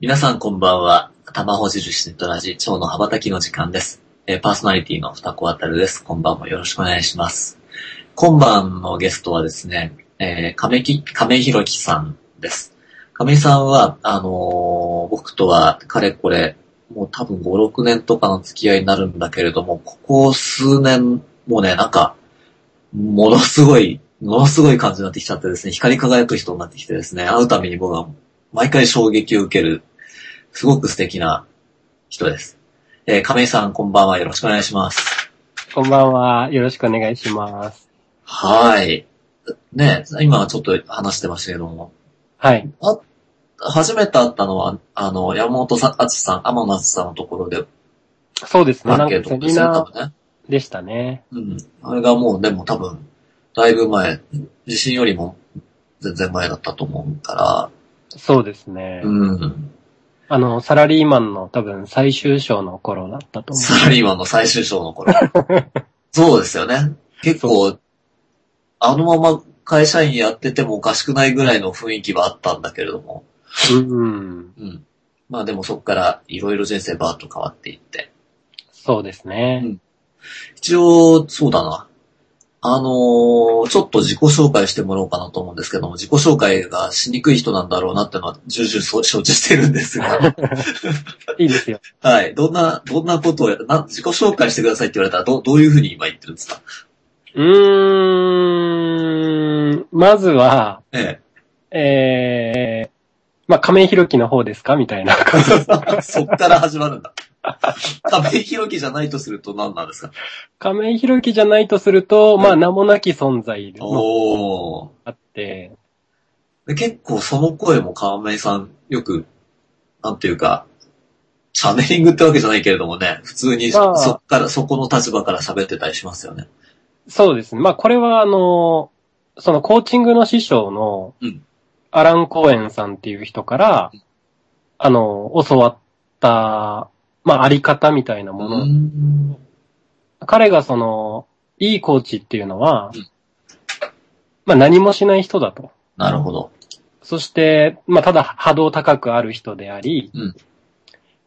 皆さんこんばんは。玉ほ印ネットラジ、蝶の羽ばたきの時間です。えーパーソナリティの二子あたるです。こんばんもよろしくお願いします。今晩のゲストはですね、えー、亀木、亀井ひろきさんです。亀さんは、あのー僕とは、かれこれ、もう多分5、6年とかの付き合いになるんだけれども、ここ数年、もうね、なんか、ものすごい、ものすごい感じになってきちゃってですね、光り輝く人になってきてですね、会うたびに僕は毎回衝撃を受ける、すごく素敵な人です。えー亀井さん、こんばんは。よろしくお願いします。こんばんは。よろしくお願いします。はい。ね、今ちょっと話してましたけども、はい。あ、初めて会ったのは、あの、山本さあつさん、天野あつさんのところで、そうですね。アなんかセンケートでしたね。うん。あれがもう、でも多分、だいぶ前、地震よりも全然前だったと思うかそうですね。ら、うん。あの、サラリーマンの多分最終章の頃だったと思サラリーマンの最終章の頃。そうですよね。結構、あのまま会社員やっててもおかしくないぐらいの雰囲気はあったんだけれども、う。うん。うん。まあでもそこからいろいろ人生バーッと変わっていって。そうですね。うん一応、そうだな。あのーちょっと自己紹介してもらおうかなと思うんですけども、自己紹介がしにくい人なんだろうなってのは重々そう承知してるんですが、いいですよ。はい。どんな、どんなことをや、な、自己紹介してくださいって言われたら、どう、どういうふうに今言ってるんですか？うーん。まずは、ええー、まあ、亀井弘樹の方ですか？みたいな感じ。え。そっから始まるんだ。亀井弘樹じゃないとすると何なんですか？亀井弘樹じゃないとすると、まあ、名もなき存在の。あって、で結構その声も川上さんよく、なんていうか、チャネリングってわけじゃないけれどもね、普通にまあそっから、そこの立場から喋ってたりしますよね。そうですね。まあ、これはあの、そのコーチングの師匠のうん、アラン・コーエンさんっていう人から、あの、教わった、まあ、あり方みたいなもうの。ん彼がその、いいコーチっていうのはうん、まあ、何もしない人だと。なるほど。そして、まあ、ただ波動高くある人であり、うん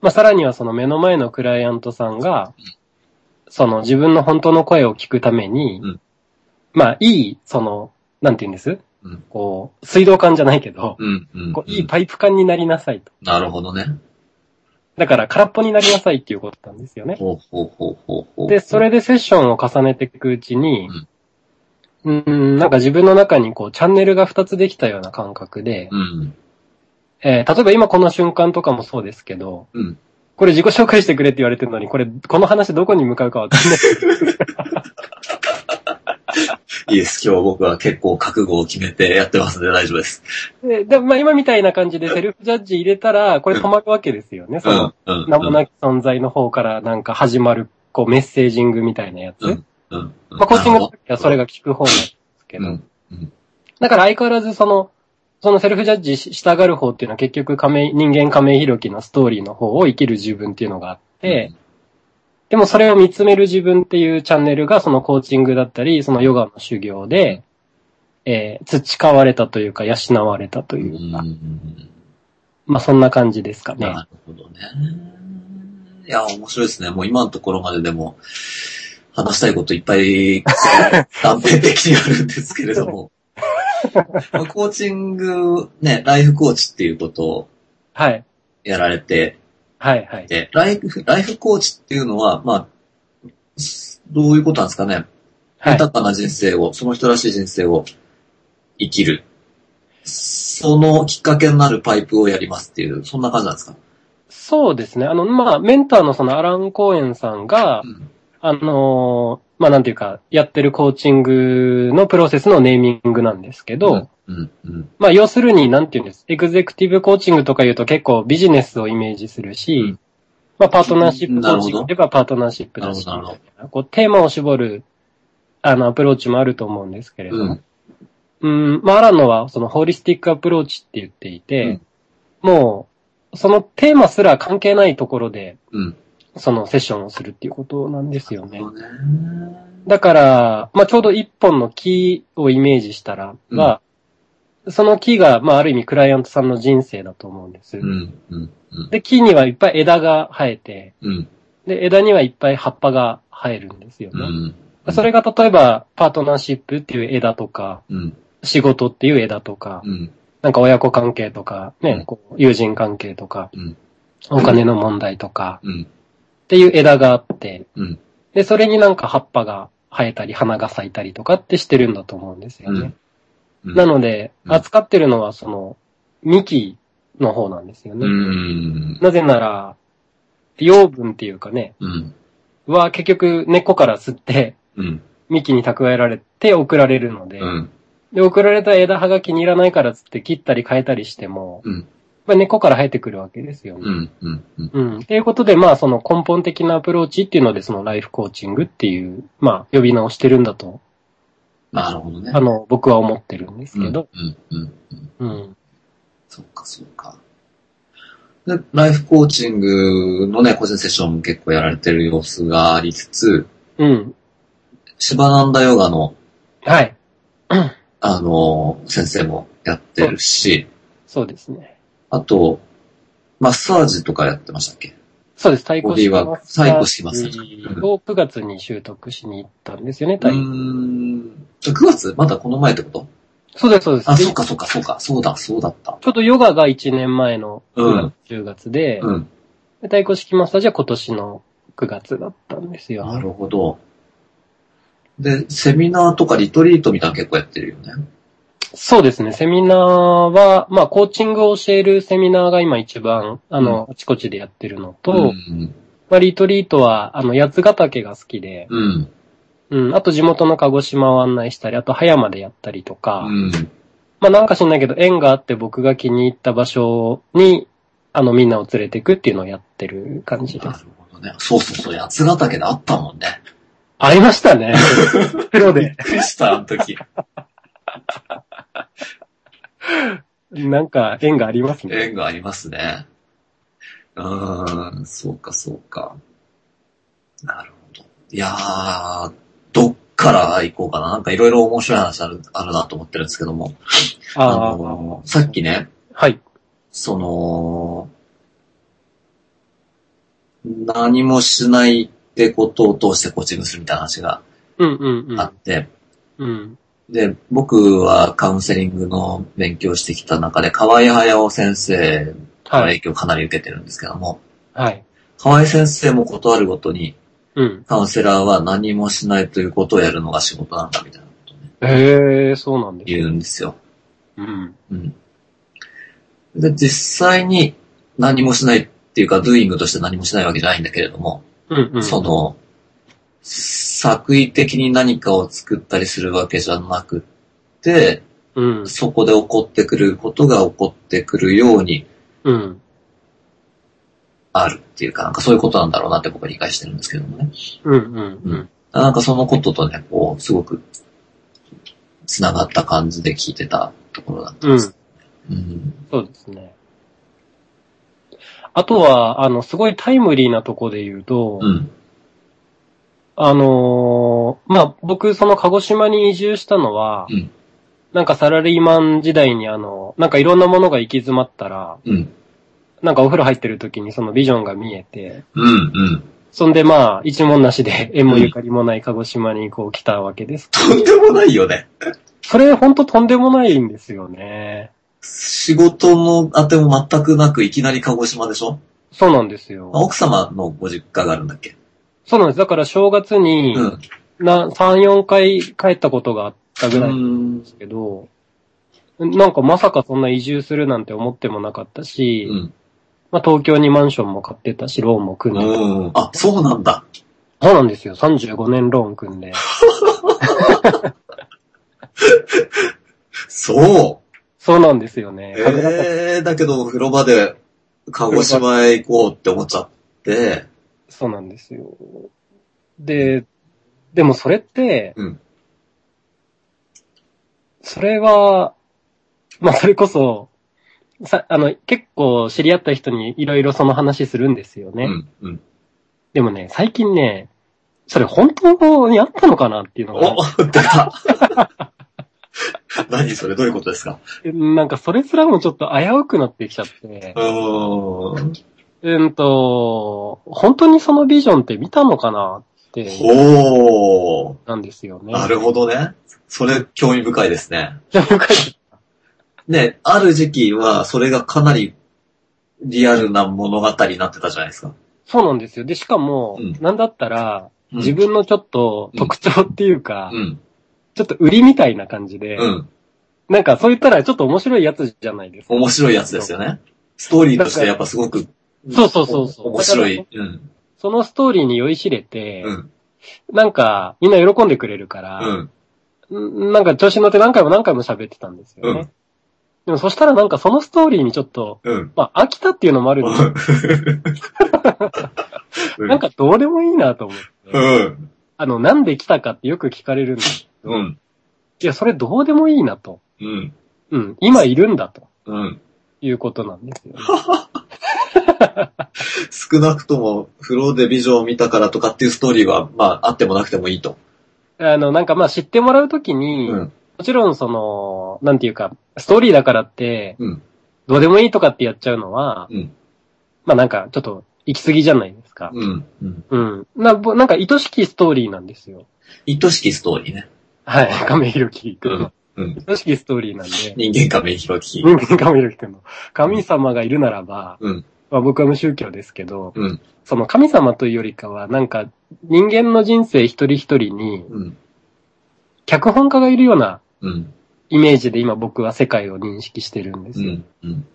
まあ、さらにはその目の前のクライアントさんが、その自分の本当の声を聞くために、うんまあ、いい、その、なんて言うんです？うんこう、水道管じゃないけど、うん、うん。こういいパイプ管になりなさいと。なるほどね。だから空っぽになりなさいっていうことなんですよね。ほうほうほうほうほう。で、それでセッションを重ねていくうちに、うん、なんか自分の中にこう、チャンネルが2つできたような感覚で、うん。えー例えば今この瞬間とかもそうですけど、うん。これ自己紹介してくれって言われてるのに、これ、この話どこに向かうかわかんない。いいです。今日僕は結構覚悟を決めてやってますんで大丈夫です。で、でまあ今みたいな感じでセルフジャッジ入れたら、これ止まるわけですよね。その、うん。うん。名もなき存在の方からなんか始まる、こうメッセージングみたいなやつ。うん。うん。まあコーチングの時はそれが効く方なんですけど。うん。うん。だから相変わらずその、そのセルフジャッジししたがる方っていうのは結局亀井、人間亀井弘樹のストーリーの方を生きる自分っていうのがあって、でもそれを見つめる自分っていうチャンネルがそのコーチングだったり、そのヨガの修行で、えー培われたというか養われたとういうか、ん。まあそんな感じですかね。なるほどね。いや、面白いですね。もう今のところまででも、話したいこといっぱい 断片的にあるんですけれども。まあコーチング、ね、ライフコーチっていうことをはい。やられてはいはい。て、ライフ、ライフコーチっていうのは、まあ、どういうことなんですかね。はい。豊かな人生を、その人らしい人生を生きる。そのきっかけになるパイプをやりますっていう、そんな感じなんですか？そうですね。あの、まあ、メンターのそのアラン・コーエンさんがう、ん。あのーまあ、なんていうか、やってるコーチングのプロセスのネーミングなんですけど、うん、うん、まあ、要するに、なんていうんです。エグゼクティブコーチングとか言うと結構ビジネスをイメージするし、うんまあ、パートナーシップコーチングなるほどといえばパートナーシップだし、こう、テーマを絞る、あの、アプローチもあると思うんですけれども、うん。うん、まあ、アランのは、その、ホリスティックアプローチって言っていて、もう、そのテーマすら関係ないところで、うん。そのセッションをするっていうことなんですよね。だから、まあ、ちょうど一本の木をイメージしたら、うんは、その木が、まあある意味クライアントさんの人生だと思うんです。うん。うん。うん。で、木にはいっぱい枝が生えて、うん。で、枝にはいっぱい葉っぱが生えるんですよね。うん。それが例えば、パートナーシップっていう枝とか、うん。仕事っていう枝とか、うん。なんか親子関係とか、ね、友人関係とか、うん。お金の問題とか、うん。っていう枝があって、うん。で、それになんか葉っぱが生えたり、花が咲いたりとかってしてるんだと思うんですよね。うんなので、うん扱ってるのはその、幹の方なんですよね。うん。なぜなら、養分っていうかね、うん。は結局根っこから吸って、うん。幹に蓄えられて送られるので、うん。で、送られた枝葉が気に入らないからつって切ったり変えたりしても、うん。まあ、根っこから生えてくるわけですよね。うん。うん。うん。うん。っていうことで、まあ、その根本的なアプローチっていうので、そのライフコーチングっていう、まあ、呼び名をしてるんだと、なるほどね。あの、僕は思ってるんですけど、うん。うん。うん。うん。そっか、そっか。で、ライフコーチングのね、個人セッションも結構やられてる様子がありつつ、うん。シバナンダヨガの、はい。あの、先生もやってるし、そうですね。あと、マッサージとかやってましたっけ？そうです。太鼓ボディーワーク太鼓しますを9月に習得しに行ったんですよね、う太鼓。ーん。9月？まだこの前ってこと？そうです、そうです。あ、でそうか、そうか、そうか、そうだ、そうだった。ちょっとヨガが1年前のうん9月、10月で、うん。で太鼓式マッサージは今年の9月だったんですよ。なるほど。で、セミナーとかリトリートみたいなの結構やってるよね。そうですね。セミナーは、まあ、コーチングを教えるセミナーが今一番、あの、あちこちでやってるのと、うん。まあ、リトリートは、あの、八ヶ岳が好きで、うん。うん、あと地元の鹿児島を案内したり、あと葉山でやったりとか、うん。まあ、なんか知んないけど、縁があって僕が気に入った場所に、あの、みんなを連れてくっていうのをやってる感じですなる。ほどね。そうそうそう、八ヶ岳であったもんね。ありましたね。プロで。びっくりした、あの時。なんか、縁がありますね。縁がありますね。うーん、そうか、そうか。なるほど。いやー、どっから行こうかな。なんかいろいろ面白い話ある、あるなと思ってるんですけども。あああ、の、さっきね、はい。その、何もしないってことを通してコーチングするみたいな話がうんうんうん。あって、うん。で、僕はカウンセリングの勉強してきた中で、河合隼先生のはい。影響をかなり受けてるんですけども、はい。河合先生も断るごとに、うん。カウンセラーは何もしないということをやるのが仕事なんだみたいなことをね、へえ、そうなんですね。言うんですよ。うん。うん。で、実際に何もしないっていうか、doing として何もしないわけじゃないんだけれども、うんうん。その、作為的に何かを作ったりするわけじゃなくって、うん。そこで起こってくることが起こってくるようにうん。あるっていうか、なんかそういうことなんだろうなって僕は理解してるんですけどもね。うんうんうん。なんかそのこととね、こう、すごく、繋がった感じで聞いてたところだったんうん。です。うん。そうですね。あとは、あの、すごいタイムリーなとこで言うと、うん。あのーまあ、僕、その鹿児島に移住したのは、うんなんかサラリーマン時代にあの、なんかいろんなものが行き詰まったら、うん。なんかお風呂入ってる時にそのビジョンが見えて、うん。うん。そんでまあ、一文なしで 縁もゆかりもない鹿児島にこう来たわけです。とんでもないよね。それほんととんでもないんですよね。仕事の当ても全くなく、いきなり鹿児島でしょ？そうなんですよ。奥様のご実家があるんだっけ？そうなんです。だから正月に、うん。な、3、4回帰ったことがあったぐらいなんですけど、なんかまさかそんな移住するなんて思ってもなかったし、うん。まあ東京にマンションも買ってたし、ローンも組んでた。うん。あ、そうなんだ。そうなんですよ。35年ローン組んで。そう。そうなんですよね。えー、だけど、風呂場で、鹿児島へ行こうって思っちゃって、そうなんですよ。で、でもそれって、うんそれは、まあそれこそ、さ、あの、結構知り合った人にいろいろその話するんですよね。うん、うん。でもね、最近ね、それ本当にあったのかなっていうのが、お、出た。何それ？どういうことですか？なんかそれすらもちょっと危うくなってきちゃってう、ーん。うんと、本当にそのビジョンって見たのかなって、ほー。なんですよね。なるほどね。それ、興味深いですね。じゃあ、深いね、ある時期は、それがかなりリアルな物語になってたじゃないですか。そうなんですよ。で、しかも、うんなんだったら、うん自分のちょっと特徴っていうか、うん。ちょっと売りみたいな感じで、うん。なんかそう言ったらちょっと面白いやつじゃないですか。面白いやつですよね。ストーリーとしてやっぱすごく、そうそうそうそうお面白い。うん。そのストーリーに酔いしれて、うん。なんかみんな喜んでくれるから、うん。んなんか調子に乗って何回も何回も喋ってたんですよね。うんでもそしたらなんかそのストーリーにちょっと、うん。まあ飽きたっていうのもあるんですけど、なんかどうでもいいなと思って、うん。あの、なんで来たかってよく聞かれるんですけど、うん。いや、それどうでもいいなと。うん。うん、今いるんだとうん。いうことなんですよね。少なくとも、フローでビジョンを見たからとかっていうストーリーは、まあ、あってもなくてもいいと。あの、なんかまあ知ってもらうときに、うん。もちろんその、なんていうか、ストーリーだからって、うん。どうでもいいとかってやっちゃうのは、うん。まあなんかちょっと行き過ぎじゃないですか。うん。うん。うん。なぼなんか愛しきストーリーなんですよ。愛しきストーリーね。はい。亀弘樹君の。うん。愛しきストーリーなんで、人間仮面広き。人間亀弘樹君の。神様がいるならば、うん。まあ僕は無宗教ですけど、うん。その神様というよりかは、なんか人間の人生一人一人に、うん。脚本家がいるようなうん。イメージで今僕は世界を認識してるんですよ。うん。うん。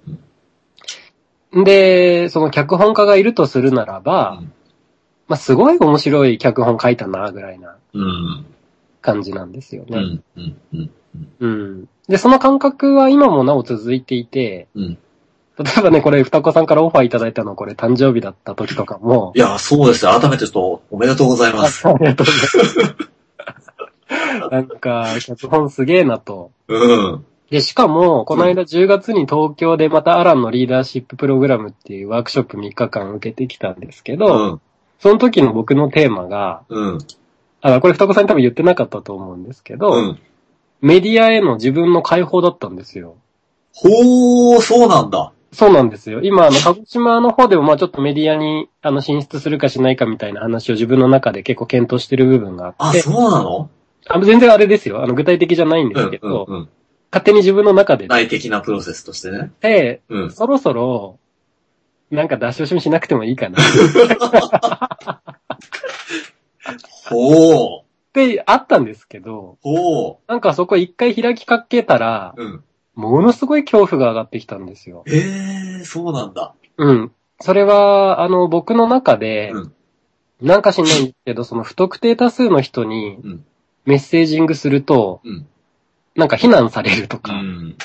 うん。で、その脚本家がいるとするならば、うんまあ、すごい面白い脚本書いたな、ぐらいなうん。感じなんですよね。うん。で、その感覚は今もなお続いていて、うん。例えばね、これ、双子さんからオファーいただいたの、これ、誕生日だった時とかもい、や、そうですよ。改めてちょっと、おめでとうございます。ありがとうございます。なんか、脚本すげえなと。うん。で、しかも、この間10月に東京でまたアランのリーダーシッププログラムっていうワークショップ3日間受けてきたんですけど、うん。その時の僕のテーマが、うん。あ、これ双子さんに多分言ってなかったと思うんですけど、うん。メディアへの自分の解放だったんですよ。ほー、そうなんだ。そうなんですよ。今、あの、鹿児島の方でも、まあちょっとメディアに、あの、進出するかしないかみたいな話を自分の中で結構検討してる部分がああ、って、そうなの？あの全然あれですよ。あの、具体的じゃないんでうんすけ。ど、うん。うん。勝手に自分の中で、内的なプロセスとしてね。で、うん。そろそろ、なんか出し惜しみしなくてもいいかな。っほー。てあったんですけど、ほなんかそこ一回開きかけたら、ー。うん。ものすごい恐怖が上がってきたんですよ。えー、そうなんだ。うん。それは、あの、僕の中で、うんなんか知んないけど、その不特定多数の人にうんメッセージングすると、うん。なんか非難されるとか、うん。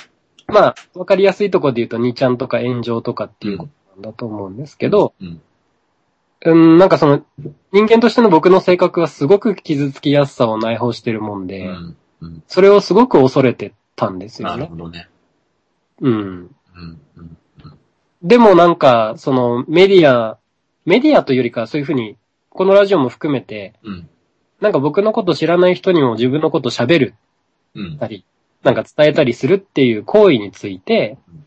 まあ、わかりやすいところで言うと、2ちゃんとか炎上とかっていうことなんだと思うんですけど、うん。うん、なんかその、人間としての僕の性格はすごく傷つきやすさを内包してるもんで。それをすごく恐れてたんですよね。なるほどね。うん。うん。うん。でもなんか、そのメディア、メディアというよりかそういうふうに、このラジオも含めて、うん。なんか僕のこと知らない人にも自分のこと喋るうん。たり、なんか伝えたりするっていう行為についてうん、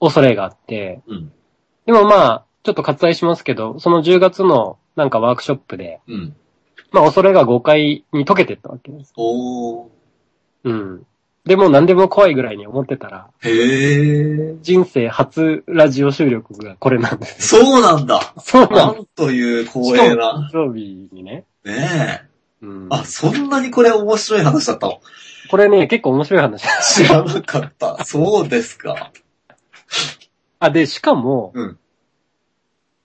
恐れがあって、うん。でもまあ、ちょっと割愛しますけど、その10月のなんかワークショップで、うん。まあ恐れが誤解に解けてったわけです。おー。うん。でも何でも怖いぐらいに思ってたら、へー。人生初ラジオ収録がこれなんです。そうなんだ。そうななんんという光栄な。誕生日にね。ねえ。うん、あ、そんなにこれ面白い話だったの？これね、結構面白い話。知らなかった。そうですか。あ、で、しかも、うん。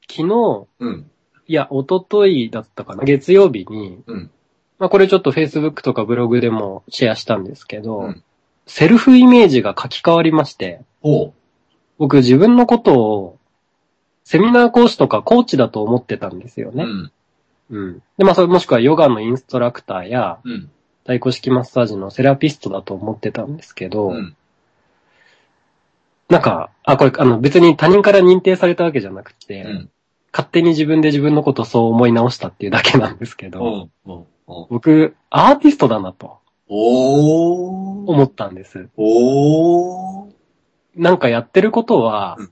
昨日、うん。いや、一昨日だったかな、月曜日に、うん。まあこれちょっと Facebook とかブログでもシェアしたんですけど、うんセルフイメージが書き換わりまして、ほ僕自分のことを、セミナー講師とかコーチだと思ってたんですよう。ね。うん。うん。で、まあそれもしくはヨガのインストラクターや、うん。太鼓式マッサージのセラピストだと思ってたんですけど、うん。なんか、あ、これ、あの、別に他人から認定されたわけじゃなくて、うん。勝手に自分で自分のことをそう思い直したっていうだけなんですけど。僕、アーティストだなと。おー。思ったんです。おー。なんかやってることはうん、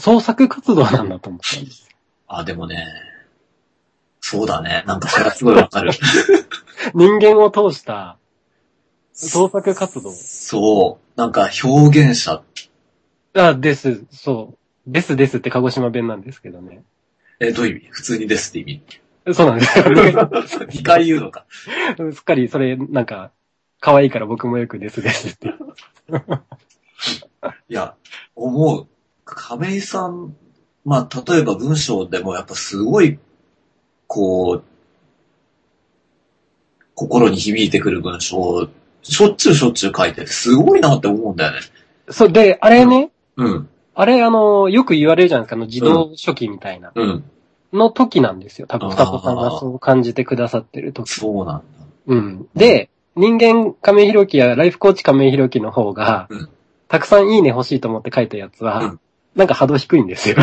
創作活動なんだと思ったんです。あ、でもね、そうだね。なんかそれはすごいわかる。人間を通した創作活動。そう。なんか表現者。あ、です、そう。ですですって鹿児島弁なんですけどね。え、どういう意味？普通にですって意味？そうなんですよね。2回言うのか。すっかりそれ、なんか、可愛いから僕もよくですですって。いや、思う。亀井さん、まあ、例えば文章でもやっぱすごい、こう、心に響いてくる文章をしょっちゅうしょっちゅう書いてて、すごいなって思うんだよね。そう、で、あれね、うん、あれ、あの、よく言われるじゃないですか、あの、自動書記みたいな、うん。の時なんですよ。多分、双子さんがそう感じてくださってる時。そうなんだ。うん。で、人間亀井弘樹やライフコーチ亀井弘樹の方が、うんたくさんいいね欲しいと思って書いたやつは、うんなんか波動低いんですよ。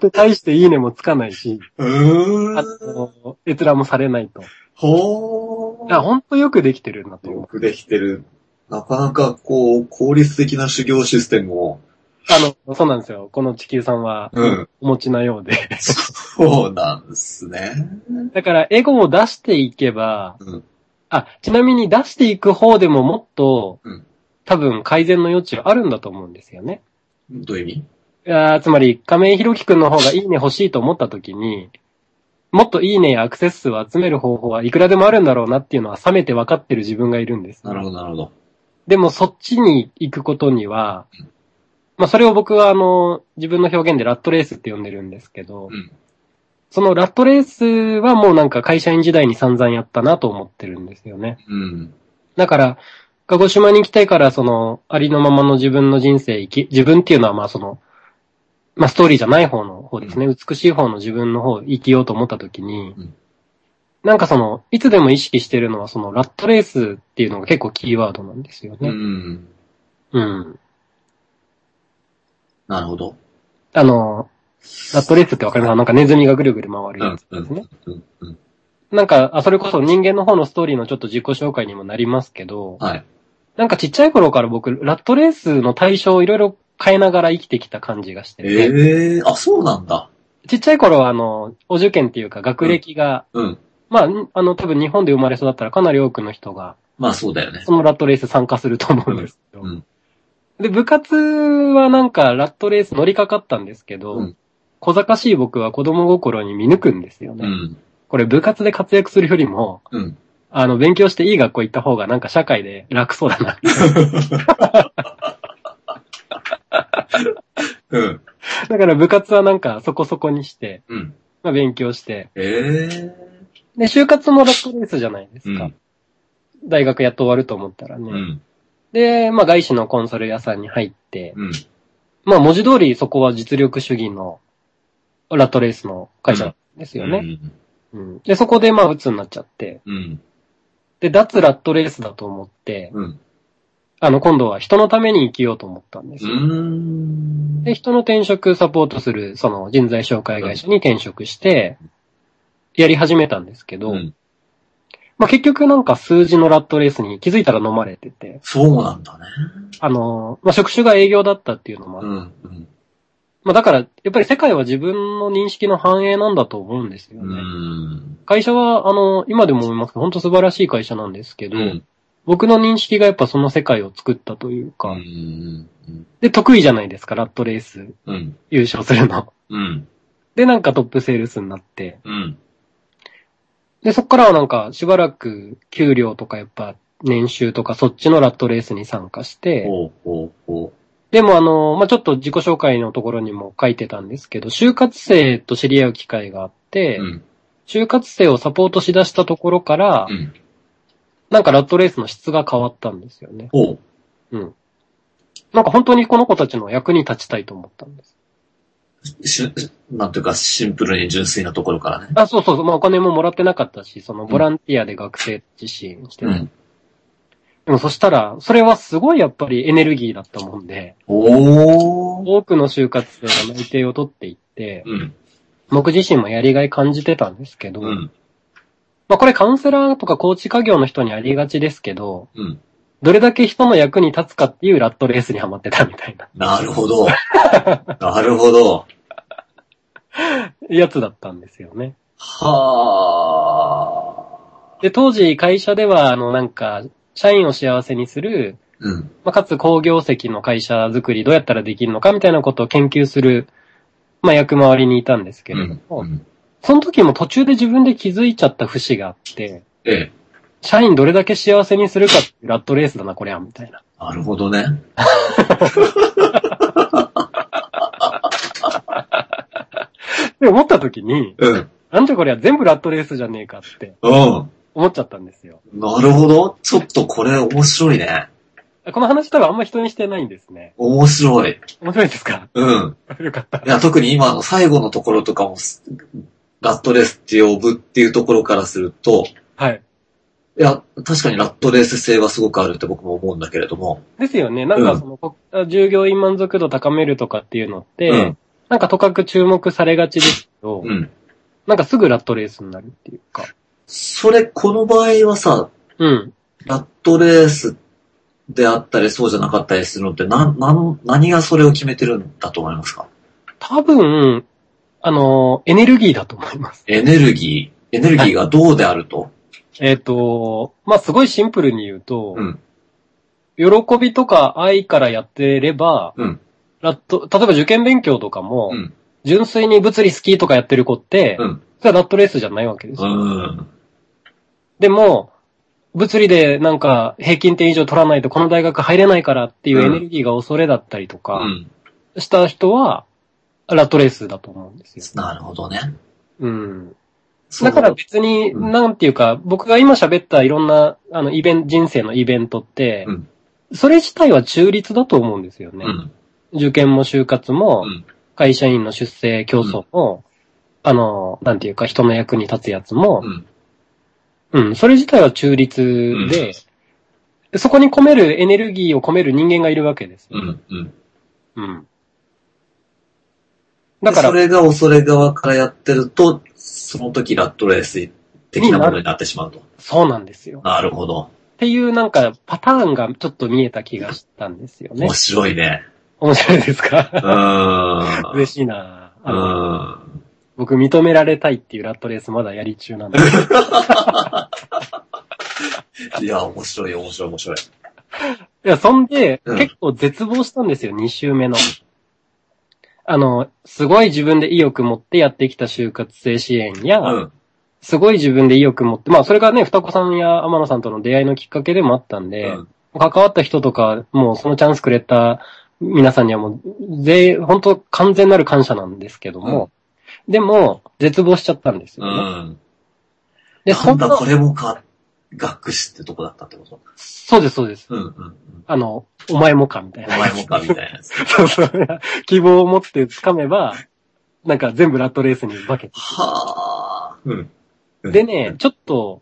で、対していいねもつかないし、うあ。の、閲覧もされないと。ほー。あ、ほんとよくできてるなと。よくできてる。なかなかこう、効率的な修行システムを、あの、そうなんですよ。この地球さんは、うん。お持ちなようで。そうなんですね。だから、エゴを出していけば、うん。あ、ちなみに出していく方でももっと、うん多分改善の余地はあるんだと思うんですよね。どういう意味？いやーつまり、亀井弘樹くんの方がいいね欲しいと思った時に、もっといいねやアクセス数を集める方法はいくらでもあるんだろうなっていうのは冷めて分かってる自分がいるんです。なるほど、なるほど。でもそっちに行くことには、まあそれを僕はあの、自分の表現でラットレースって呼んでるんですけど、うんそのラットレースはもうなんか会社員時代に散々やったなと思ってるんですよね。うん。だから、鹿児島に来てからその、ありのままの自分の人生生き、自分っていうのはまあその、まあストーリーじゃない方の方ですね。美しい方の自分の方を生きようと思った時に、うんなんかその、いつでも意識してるのはそのラットレースっていうのが結構キーワードなんですようね。ん。うん。なるほど。あの、ラットレースってわかりますなんかネズミがぐるぐる回るうんやつ。ですね。なんか、あ、それこそ人間の方のストーリーのちょっと自己紹介にもなりますけど、はい。なんかちっちゃい頃から僕、ラットレースの対象をいろいろ変えながら生きてきた感じがしてて、ええー、あ、そうなんだ。ちっちゃい頃はあの、お受験っていうか学歴が、うん。まあ、んあの、多分日本で生まれ育ったらかなり多くの人が、まあそうだよね。そのラットレース参加すると思うんですけど、うん。で、部活はなんかラットレース乗りかかったんですけど、うん小賢しい僕は子供心に見抜くんですよね。うん。これ部活で活躍するよりも、うん。あの、勉強していい学校行った方がなんか社会で楽そうだな。うん。だから部活はなんかそこそこにして、うん。まあ勉強して。ええで、就活もラットレースじゃないですか。うん大学やっと終わると思ったらね。ー。うん。で、まあ外資のコンサル屋さんに入って、うん。まあ文字通りそこは実力主義のラットレースの会社ですよね。うん。うんで、そこでまあ鬱になっちゃって、うん。で、脱ラットレースだと思って、うん。あの、今度は人のために生きようと思ったんですうよ。ん。で、人の転職サポートする、その人材紹介会社に転職して、やり始めたんですけど、うん。まあ結局なんか数字のラットレースに気づいたら飲まれてて、そうなんだね。あの、まあ職種が営業だったっていうのもあって、うん。うん。まあだから、やっぱり世界は自分の認識の反映なんだと思うんですようね。ん。会社は、あの、今でも思いますけど、本当素晴らしい会社なんですけど、うん。僕の認識がやっぱその世界を作ったというか、うん。で、得意じゃないですか、ラットレースうん。優勝するの。うん。で、なんかトップセールスになって、うん。で、そっからはなんかしばらく給料とかやっぱ年収とかそっちのラットレースに参加して、ほうほうほでもあの、まあ、ちょっと自己紹介のところにも書いてたんですけど、就活生と知り合う機会があって、う。うん。就活生をサポートしだしたところから、うん。なんかラットレースの質が変わったんですよね。ほうん。なんか本当にこの子たちの役に立ちたいと思ったんです。う。し、なんていうか、シンプルに純粋なところからね。あ、そうそうそう、まあお金ももらってなかったし、そのボランティアで学生自身してた。うん。でもそしたら、それはすごいやっぱりエネルギーだったもんで、おー。多くの就活生が内定を取っていって、うん。僕自身もやりがい感じてたんですけど、うん。まあこれカウンセラーとかコーチ家業の人にありがちですけど、うん。どれだけ人の役に立つかっていうラットレースにハマってたみたいななるほど。なるほど。やつだったんですよね。はで、当時会社では、あの、なんか、社員を幸せにする、ー。うん。まあ、かつ工業績の会社作りどうやったらできるのかみたいなことを研究する、まあ、役回りにいたんですけれども、うん。その時も途中で自分で気づいちゃった節があって、ええ。社員どれだけ幸せにするかってラットレースだな、これは、みたいな。なるほどね。で、思った時に、うん。なんじゃこれは全部ラットレースじゃねえかってうん。思っちゃったんですよ。なるほど。ちょっとこれ面白いね。この話多分あんま人にしてないんですね。面白い。面白いですか？うん。よかった。いや、特に今の最後のところとかも、ラットレースって呼ぶっていうところからすると、はい。いや、確かにラットレース性はすごくあるって僕も思うんだけれども。ですよね。なんかその、こ従業員満足度高めるとかっていうのって、うんなんかとかく注目されがちですけど、うん。なんかすぐラットレースになるっていうか。それ、この場合はさ、うん。ラットレースであったりそうじゃなかったりするのって、な、なん、何がそれを決めてるんだと思いますか？多分、あの、エネルギーだと思います。エネルギー、エネルギーがどうであると、えっ、と、まあ、すごいシンプルに言うと、うん。喜びとか愛からやってれば、うん。ラット、例えば受験勉強とかも、うん。純粋に物理好きとかやってる子って、うん。それはラットレースじゃないわけですうよ。ん。でも、物理でなんか平均点以上取らないとこの大学入れないからっていうエネルギーが恐れだったりとうかん。した人は、ラットレースだと思うんですよ。なるほどね。うん。だから別に、うんなんていうか、僕が今喋ったいろんな、あの、イベント、人生のイベントって、うんそれ自体は中立だと思うんですよね。うん。受験も就活も、うん会社員の出世競争も、あの、なんていうか人の役に立つやつもう、ん。うん、それ自体は中立で、でそこに込めるエネルギーを込める人間がいるわけですよ。うん。うん。うん。だからそ、れが恐れ側からやってると、その時ラットレース的なものになってしまうと。そうなんですよ。なるほど。っていうなんかパターンがちょっと見えた気がしたんですよね面。白いね。面白いですうか？ーん。嬉しいなうん。僕認められたいっていうラットレースまだやり中なんで。いや、面白い、面白い、面白い。いや、そんで、うん結構絶望したんですよ、2週目の。あの、すごい自分で意欲持ってやってきた就活生支援や、うん。すごい自分で意欲持って、まあそれがね、双子さんや天野さんとの出会いのきっかけでもあったんで、うん関わった人とか、もうそのチャンスくれた皆さんにはもう、ぜ、本当完全なる感謝なんですけども、でも、絶望しちゃったんですうよね。ん。で、なんだ、こ、れもか、学士ってとこだったってこと？そうです、そうです。うん、うん、うん。あの、お前もか、みたいな。お前もか、みたいなやつ。そうそう。希望を持って掴めば、なんか全部ラットレースに化けて。はあ。うん。うんでね、、ちょっと、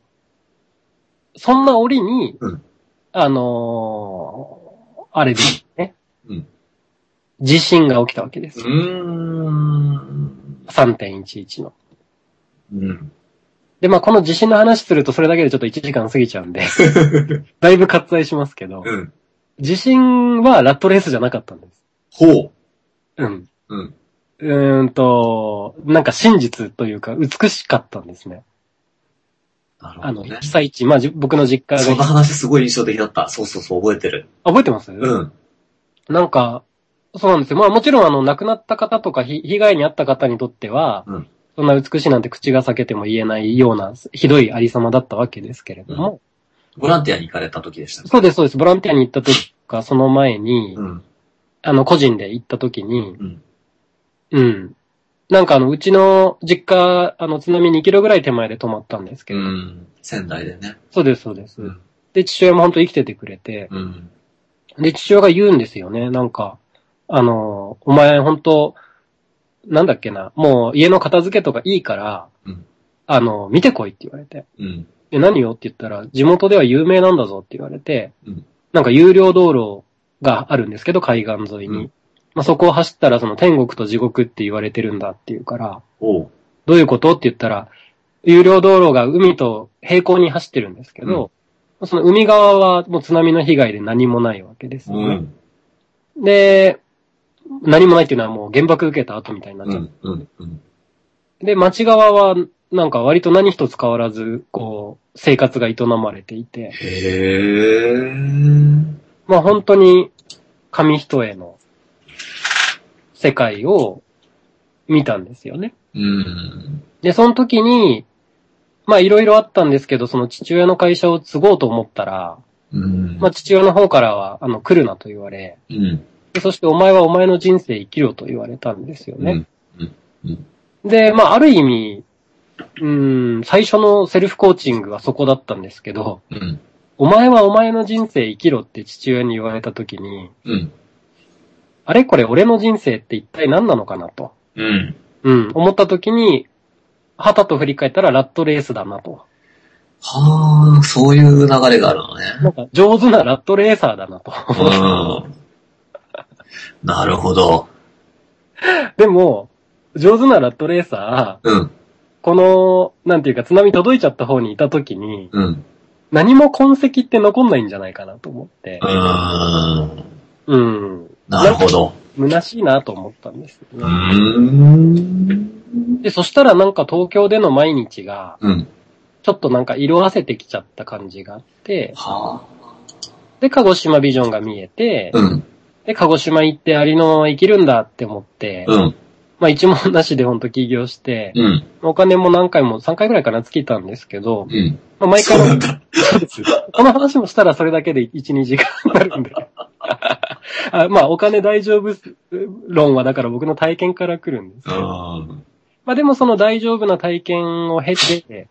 そんな折に、うんあのーあれですね。うん地震が起きたわけですう。ーん。3.11の。うん。で、まあこの地震の話するとそれだけでちょっと1時間過ぎちゃうんで、だいぶ割愛しますけど、うん。地震はラットレースじゃなかったんです。ほう。うん。うん。うーんと、なんか真実というか美しかったんですね。あの、なるほどね被。災地、まあじ僕の実家そのが、話すごい印象的だった。そうそうそう、覚えてる。覚えてます？うん。なんか、そうなんですよ。まあもちろんあの、亡くなった方とかひ被害に遭った方にとっては、うんそんな美しいなんて口が裂けても言えないようなひどいありさまだったわけですけれども、ボランティアに行かれた時でしたそうです、そうです。ボランティアに行った時か、その前に、うん。あの、個人で行った時に、うん。うん。なんかあの、うちの実家、あの、津波2キロぐらい手前で泊まったんですけど、ん。仙台でね。そうです、そうです。うん。で、父親も本当生きててくれて、うん。で、父親が言うんですよね。なんか、あの、お前本当なんだっけな、もう家の片付けとかいいから、うんあの、見てこいって言われて。うん。で、何よって言ったら、地元では有名なんだぞって言われて、うんなんか有料道路があるんですけど、海岸沿いに。うんまあ、そこを走ったら、その天国と地獄って言われてるんだって言うから、おう。どういうことって言ったら、有料道路が海と平行に走ってるんですけど、その海側はもう津波の被害で何もないわけですよね。うん。で、何もないっていうのはもう原爆受けた後みたいになっちゃう。うん。うん。うん。で、町側はなんか割と何一つ変わらず、こう、生活が営まれていて、へー。まあ本当に紙一重の世界を見たんですよね。うん。で、その時に、まあいろいろあったんですけど、その父親の会社を継ごうと思ったら、うん。まあ父親の方からは、あの、来るなと言われ、うん。でそしてお前はお前の人生生きろと言われたんですよね。うん。うん。で、まあある意味、うん、最初のセルフコーチングはそこだったんですけど、うん。お前はお前の人生生きろって父親に言われた時に、うん。あれこれ俺の人生って一体何なのかなと。うん。うん、思った時に、はたと振り返ったらラットレースだなと。はあ、そういう流れがあるのね。なんか上手なラットレーサーだなと。うん。なるほど。でも、上手なラットレーサー、うん。この、なんていうか津波届いちゃった方にいた時に、うん。何も痕跡って残んないんじゃないかなと思ってう、ん。うん。なるほど。虚しいなと思ったんですようね。ん。で、そしたらなんか東京での毎日が、うん。ちょっとなんか色あせてきちゃった感じがあって、はで、鹿児島ビジョンが見えてあ。、うん。で、鹿児島行ってありのまま生きるんだって思って、うん。まあ一問なしでほんと起業して、うん。お金も何回も、3回ぐらいかな尽きたんですけど、うん。まあ毎回の、そうですこの話もしたらそれだけで1、2時間になるんで。あまあお金大丈夫論はだから僕の体験から来るんですうよ。ん。まあでもその大丈夫な体験を経て、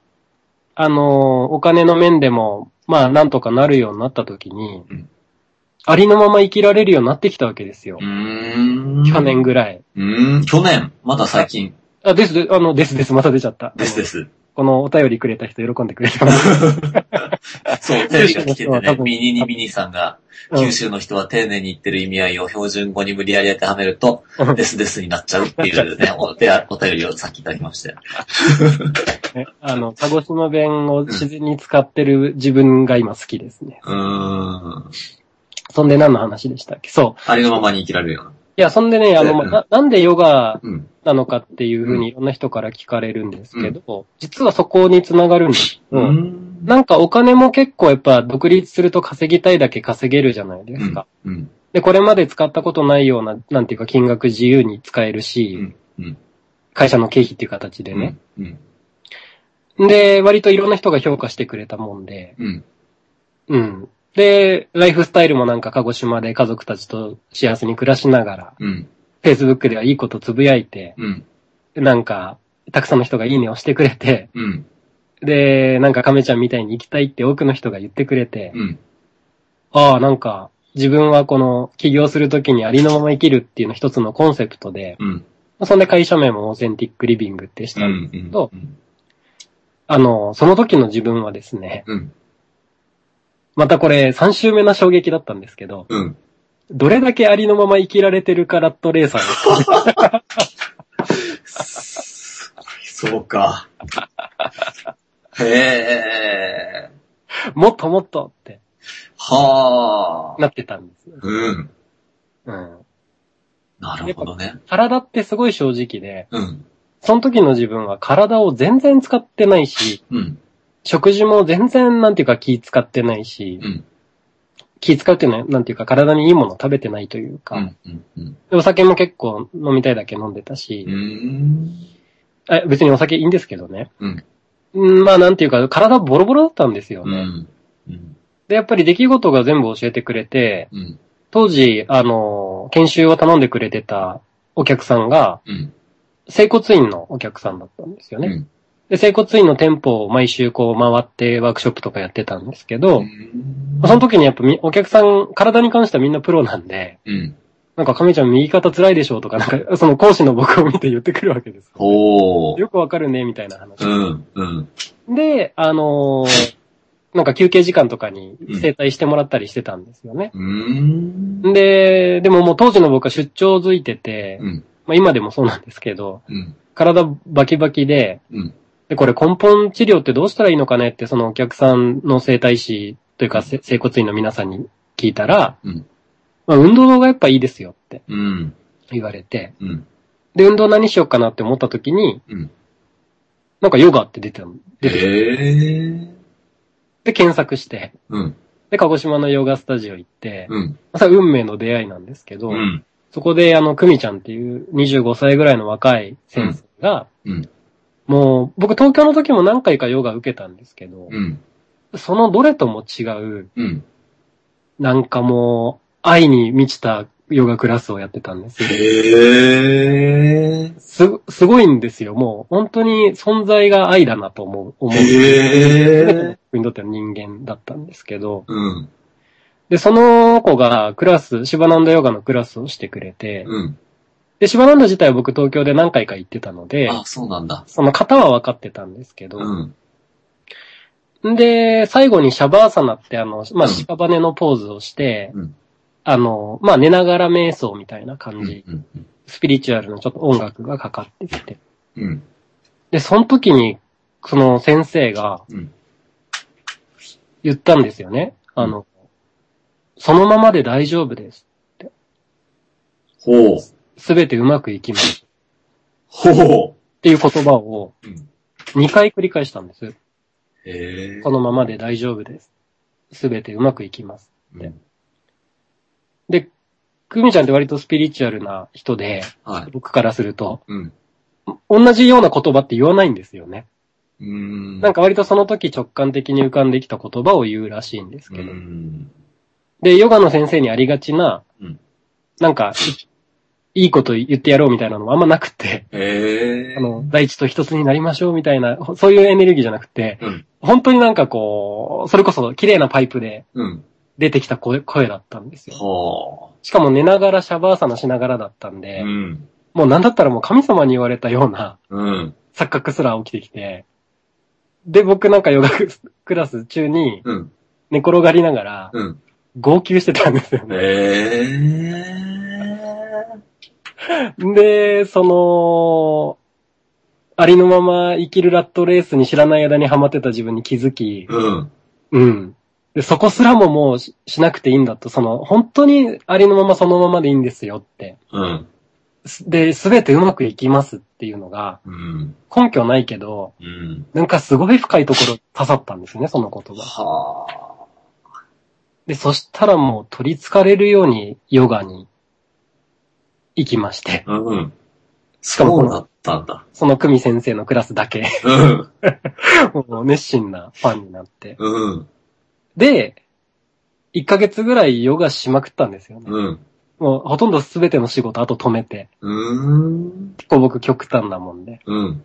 あのお金の面でも、まあなんとかなるようになった時に、うんありのまま生きられるようになってきたわけですよ。うん。去年ぐらい。うん。去年。まだ最近。あ、です、であの、ですです、また出ちゃった。ですです。このお便りくれた人喜んでくれてます。そう、テレビが来ててね、ミニニミニさんが、うん九州の人は丁寧に言ってる意味合いを標準語に無理やり当てはめるとうん、ですですになっちゃうっていうね、お手お便りをさっきいただきまして。ねあの、鹿児島弁を自然に使ってる自分が今好きですね。うーん。そんで何の話でしたっけ？そう。ありのままに生きられるような。いや、そんでね、あの、ななんでヨガうん。なのかっていうふうにいろんな人から聞かれるんですけど、実はそこにつながるんです。ううんん。なんかお金も結構やっぱ独立すると稼ぎたいだけ稼げるじゃないですか。うん。で、これまで使ったことないような、なんていうか金額自由に使えるうし、ん。うん。会社の経費っていう形でね。うん。で、割といろんな人が評価してくれたもんで、うん。うん。で、ライフスタイルもなんか鹿児島で家族たちと幸せに暮らしながら、うん。Facebook ではいいことつぶやいて、うん。なんか、たくさんの人がいいねをしてくれて、うん。で、なんか亀ちゃんみたいに行きたいって多くの人が言ってくれて、うん。ああ、なんか、自分はこの起業するときにありのまま生きるっていうの一つのコンセプトで、うん。そんで会社名もオーセンティックリビングってしうたんですん。けど、あの、その時の自分はですね、うん。またこれ3週目の衝撃だったんですけど、うん。どれだけありのまま生きられてるかラットレーサーですそうか。へえ。もっともっとってはあ。なってたんですよ。うん。うん。なるほどね。体ってすごい正直で、うん。その時の自分は体を全然使ってないし、うん。食事も全然なんていうか気使ってないし、うん。気使うっていうのはなんていうか体にいいものを食べてないというか、うん。うん。うん。でお酒も結構飲みたいだけ飲んでたうし、別にお酒いいんですけどね。うん。うん、まあなんていうか体ボロボロだったんですよね。うん。うん。で、やっぱり出来事が全部教えてくれて、うん。当時、あの、研修を頼んでくれてたお客さんが、うん。整骨院のお客さんだったんですよね。うん。で、整骨院の店舗を毎週こう回ってワークショップとかやってたんですけど、その時にやっぱみお客さん、体に関してはみんなプロなんで、うん。なんか亀ちゃん右肩辛いでしょとか、なんかその講師の僕を見て言ってくるわけです。ほー。よくわかるね、みたいな話。うん。うん。で、あのーなんか休憩時間とかに整体してもらったりしてたんですよね。うん。で、でももう当時の僕は出張づいてて、うん。まあ今でもそうなんですけど、うん。体バキバキで、うん。でで、これ根本治療ってどうしたらいいのかねって、そのお客さんの整体師というか、せ整骨院の皆さんに聞いたら、うんまあ、運動がやっぱいいですよってうん。言われて、うん。で、運動何しようかなって思った時に、うん。なんかヨガって出てたの。出て。で、検索して、うん。で、鹿児島のヨガスタジオ行って、うん。まあそれは運命の出会いなんですけど、うん。そこであの、久美ちゃんっていう25歳ぐらいの若い先生が、うん。もう、僕東京の時も何回かヨガ受けたんですけど、うん。そのどれとも違う、うん。なんかもう、愛に満ちたヨガクラスをやってたんですよ。へえ。す、すごいんですよ。もう、本当に存在が愛だなと思う、思う。へえ。僕にとっては人間だったんですけど、うん。で、その子がクラス、シバナンダヨガのクラスをしてくれて、うん。で、シバナンダ自体は僕東京で何回か行ってたので、あ、そうなんだ。その型は分かってたんですけど、うん。で、最後にシャバーサナってあの、まあ、うん屍のポーズをして、うんあの、まあ、寝ながら瞑想みたいなう感じ、ん。うん。スピリチュアルのちょっと音楽がかかってきて。うん。で、その時に、その先生がうん。言ったんですよね。あの、そのままで大丈夫です。ほう。すべてうまくいきます。ほう。っていう言葉をうん。2回繰り返したんです。このままで大丈夫です。すべてうまくいきます。うん。で、クミちゃんって割とスピリチュアルな人で、はい。僕からすると、うん。同じような言葉って言わないんですよね。うーん。なんか割とその時直感的に浮かんできた言葉を言うらしいんですうけど。ん。で、ヨガの先生にありがちな、うんなんか、いいいこと言ってやろうみたいなのもあんまなくて。あの、大地と一つになりましょうみたいな、そういうエネルギーじゃなくて、うん本当になんかこう、それこそ綺麗なパイプでうん。出てきた声声だったんですよ。はしかも寝ながらシャバーサナしながらだったんあ。で、うん。もうなんだったらもう神様に言われたようなうん。錯覚すら起きてきて、で、僕なんかヨガクラス中にうん。寝転がりながら、うん。号泣してたんですよね。へえ。で、その、ありのまま生きるラットレースに知らない間にハマってた自分に気づき、うん。うん。で、そこすらももうししなくていいんだと、その、本当にありのままそのままでいいんですよって。うん。すで、すべてうまくいきますっていうのが、うん。根拠ないけど、うん。なんかすごい深いところ刺さったんですね、その言葉。はあ。で、そしたらもう取り憑かれるようにヨガに行きまして、うん。しかもそうだったんだ。その久美先生のクラスだけ、うん。もう熱心なファンになって。うん。で、1ヶ月ぐらいヨガしまくったんですよね。うん。もうほとんど全ての仕事あと止めて。うーん。結構僕極端なもんで。うん。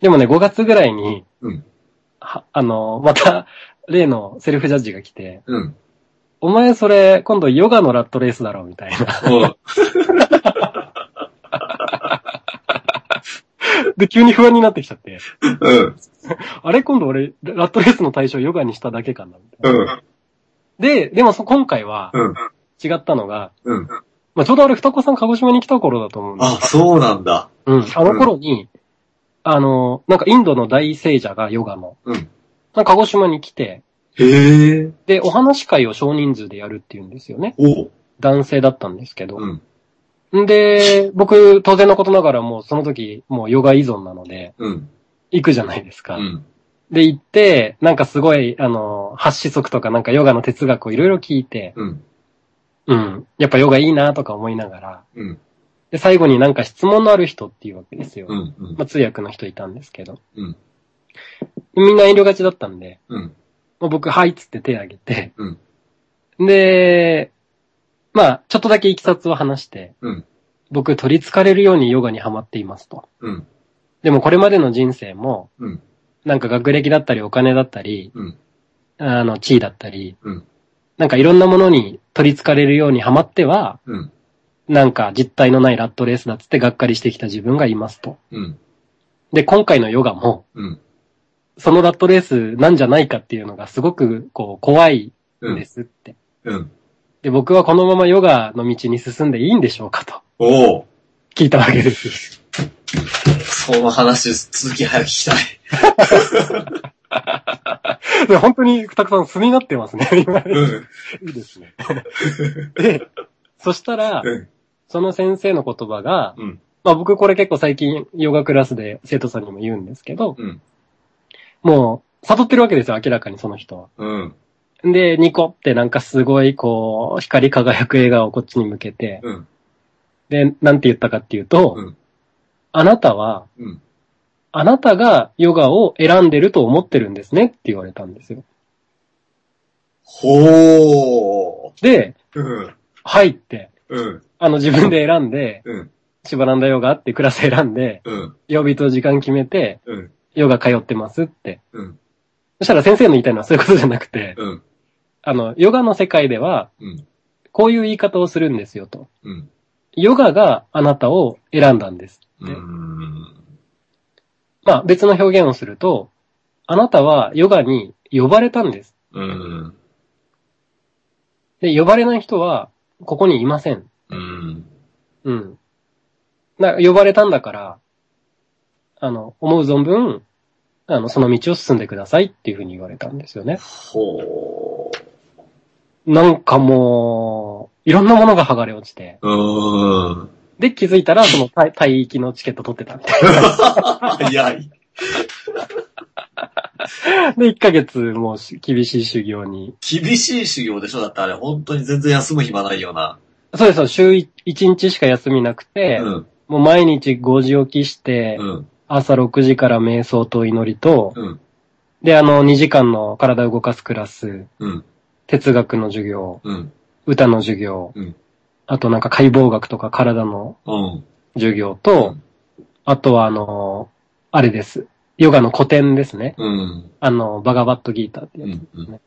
でもね、5月ぐらいに、うんはあの、また、例のセルフジャッジが来て、うん。お前それ、今度ヨガのラットレースだろ、みたいな。うん。で、急に不安になってきちゃって、うん。あれ？今度俺、ラットレースの対象ヨガにしただけかな、みたいな。うん。で、でもそ今回はうん。違ったのが、うん。まあ、ちょうどあれ、双子さん鹿児島に来た頃だと思うんですあ、そうなんだ。うん。あの頃に、あの、なんかインドの大聖者がヨガの、うん。なんか鹿児島に来て、へえ。で、お話会を少人数でやるっていうんですよね。おう。男性だったんですけど。うん。んで、僕、当然のことながらもうその時、もうヨガ依存なので、うん。行くじゃないですか。うん。で、行って、なんかすごい、あの、八子則とかなんかヨガの哲学をいろいろ聞いて、うん。うん。やっぱヨガいいなとか思いながら、うん。で、最後になんか質問のある人っていうわけですよ。うん。うんまあ、通訳の人いたんですけど。うんみんな遠慮がちだったんで、うん。もう僕、はいっつって手挙げて、うんで、まあ、ちょっとだけいきさつを話して、うん僕、取り憑かれるようにヨガにハマっていますと。うん。でもこれまでの人生も、うん。なんか学歴だったりお金だったり、うん。あの、地位だったり、うんなんかいろんなものに取り憑かれるようにハマっては、うん。なんか実体のないラットレースだっつってがっかりしてきた自分がいますと。うん。で、今回のヨガも、うん。そのラットレースなんじゃないかっていうのがすごく、こう、怖いんですって。うん。で、僕はこのままヨガの道に進んでいいんでしょうかとおう。聞いたわけです。その話、続き早く聞きたい。で本当にたくさん素になってますね、今うん。いいですね。で、そしたら、うん。その先生の言葉が、うん。まあ僕これ結構最近ヨガクラスで生徒さんにも言うんですけど、うん。もう悟ってるわけですよ、明らかにその人は。うん。で、ニコってなんかすごいこう、光り輝く笑顔をこっちに向けて、うん。で、なんて言ったかっていうと、うんあなたは、うん。あなたがヨガを選んでると思ってるんですねって言われたんですよ。ほー。で、うん。はいって、うん。あの自分で選んで、うん。シバランダヨガってクラス選んで、うん。曜日と時間決めて、うん。ヨガ通ってますって。うん。そしたら先生の言いたいのはそういうことじゃなくて、うん。あの、ヨガの世界では、うん。こういう言い方をするんですよと。うん。ヨガがあなたを選んだんですって。うん。まあ別の表現をすると、あなたはヨガに呼ばれたんです。うん。で、呼ばれない人はここにいません。うん。うん。な呼ばれたんだから、あの、思う存分、あの、その道を進んでくださいっていうふうに言われたんですよね。ほー。なんかもう、いろんなものが剥がれ落ちて、うん。で、気づいたら、その帯帯域のチケット取ってたみたい早 い。な。で、1ヶ月もうし厳しい修行に。厳しい修行でしょ？だってあれ、本当に全然休む暇ないような。そうですよ、週1日しか休みなくて、うん。もう毎日5時起きして、うん。朝6時から瞑想と祈りと、うん。で、あの、2時間の体を動かすクラス、うん。哲学の授業、うん。歌の授業、うんあとなんか解剖学とか体のうん。授業と、あとはあの、あれです。ヨガの古典ですね。うん。あの、バガバットギーターってやつ。うん。うん。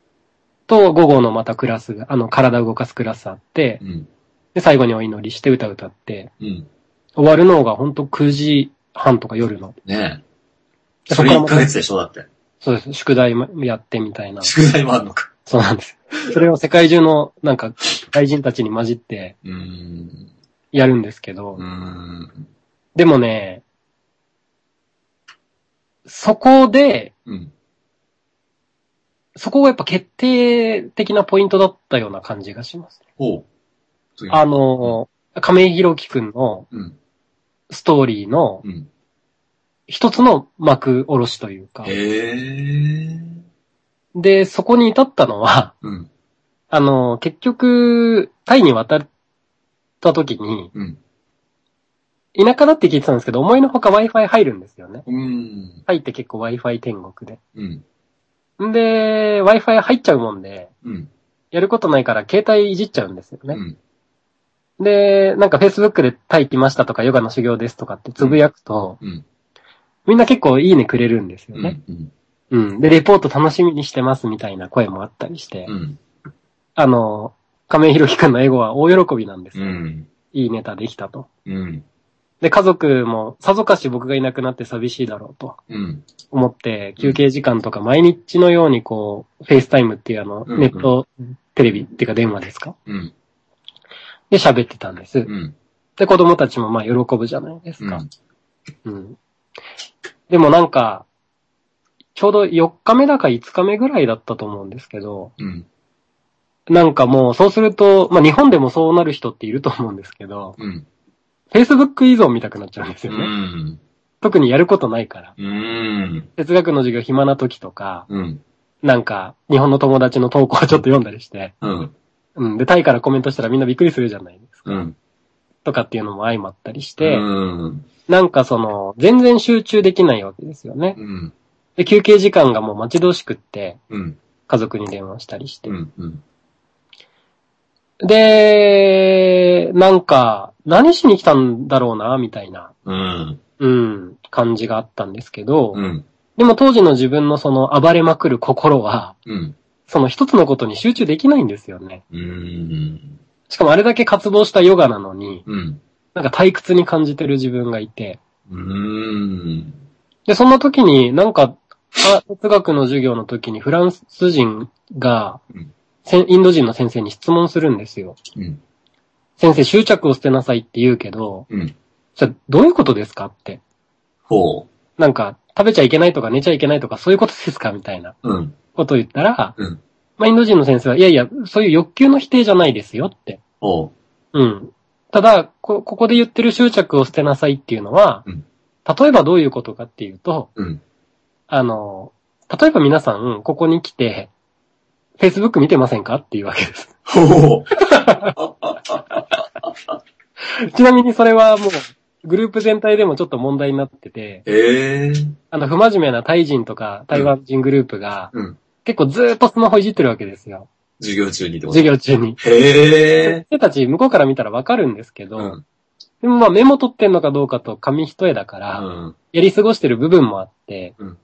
と、午後のまたクラスが、あの、体を動かすクラスあって、うん。で、最後にお祈りして歌歌って、うん。終わるのがほんと9時半とか夜の。ねえ。でそれ1こからまたヶ月でしょだって。そうです。宿題もやってみたいな。宿題もあんのか。そうなんです。それを世界中のなんか外人たちに混じって。やるんですけど。でもね、そこで、うん。そこがやっぱ決定的なポイントだったような感じがします。ほう。次あ、の、亀井弘樹くんのうん。ストーリーのうん。一つの幕下ろしというか。で、そこに至ったのは、うん。あの、結局、タイに渡った時に、うん。田舎だって聞いてたんですけど、思いのほか Wi-Fi 入るんですよね。うん。タイって結構 Wi-Fi 天国で。うん。んで、Wi-Fi 入っちゃうもんで、うん。やることないから携帯いじっちゃうんですよね。うん。で、なんか Facebook でタイ来ましたとかヨガの修行ですとかってつぶやくと、うん。みんな結構いいねくれるんですよね。うん。うん。で、レポート楽しみにしてますみたいな声もあったりして、うん。あの、亀井弘喜くんの英語は大喜びなんですよ。うん。いいネタできたと。うん。で、家族も、さぞかし僕がいなくなって寂しいだろうとうん。思って、休憩時間とか毎日のようにこう、 FaceTime っていうあの、うんうんネット、テレビっていうか電話ですか？うん。で喋ってたんです。うん。で、子供たちもまあ喜ぶじゃないですか。うん。うん。でもなんか、ちょうど4日目だか5日目ぐらいだったと思うんですけど、うん。なんかもうそうすると、まあ日本でもそうなる人っていると思うんですけど、うん。Facebook 依存見たくなっちゃうんですうよね。ん。特にやることないから。うん。哲学の授業暇な時とか、うん。なんか日本の友達の投稿をちょっと読んだりして、うん。うん。で、タイからコメントしたらみんなびっくりするじゃないですか。うん。とかっていうのも相まったりして、うん。なんかその、全然集中できないわけですよね。うん。で、休憩時間がもう待ち遠しくって、うん。家族に電話したりして。うん。うん。で、なんか、何しに来たんだろうな、みたいな、うん。うん、感じがあったんですけど、うん。でも当時の自分のその暴れまくる心は、うん。その一つのことに集中できないんですよね。うん。しかもあれだけ活動したヨガなのに、うん。なんか退屈に感じてる自分がいて、うん。で、そんな時になんか、あ哲学の授業の時にフランス人がインド人の先生に質問するんですよ。うん。先生執着を捨てなさいって言うけど、うん。じゃあどういうことですかって。ほなんか、食べちゃいけないとか寝ちゃいけないとかそういうことですかみたいなう。うん。ことを言ったら、うんまあ、インド人の先生は、いやいや、そういう欲求の否定じゃないですよって。ほうん。ただ、こ、ここで言ってる執着を捨てなさいっていうのは、うん例えばどういうことかっていうと、う。うん。あの、例えば皆さん、ここに来て、Facebook 見てませんかっていうわけです。ほう。ちなみにそれはもう、グループ全体でもちょっと問題になってて、ええあの、不真面目なタイ人とか台湾人グループが、うん。結構ずーっとスマホいじってるわけですよ。授業中にってこと？授業中に。へえ。先生たち向こうから見たらわかるんですけど、うん。でもまあメモ取ってんのかどうかと紙一重だから、うん。やり過ごしてる部分もあって、うん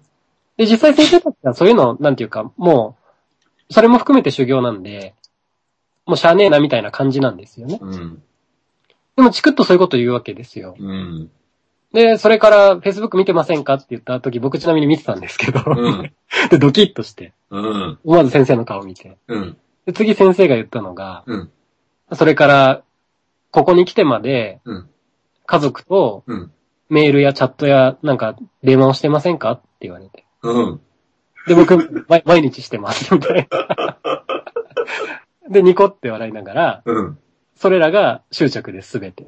で、実際先生たちはそういうの、なんていうか、もう、それも含めて修行なんで、もうしゃあねえなみたいな感じなんですよね。うん。でもチクッとそういうこと言うわけですよ。うん。で、それから Facebook 見てませんかって言った時、僕ちなみに見てたんですけど、うん。で、ドキッとして、うん。思わず先生の顔見て。うん。で、次先生が言ったのが、うん。それから、ここに来てまで、うん。家族とうん。メールやチャットやなんか電話をしてませんかって言われて。うん。で、僕、毎 毎日してます、みたいな。で、ニコって笑いながら、うん。それらが執着です、すべて。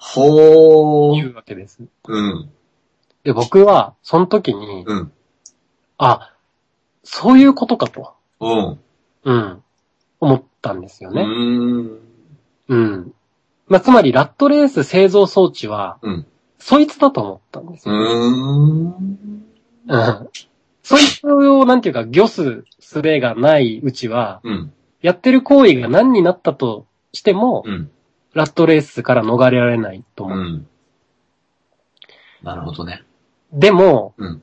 ほー。言うわけです。うん。で、僕は、その時に、うん。あ、そういうことかと、うん。うん、思ったんですようね。ん。うん。まあ、つまり、ラットレース製造装置は、うん。そいつだと思ったんですうよ。ん。うん。そいつを、なんていうか、ギョスすれがないうちは、うん。やってる行為が何になったとしても、うん。ラットレースから逃れられないと思う。うん。なるほどね。でも、うん。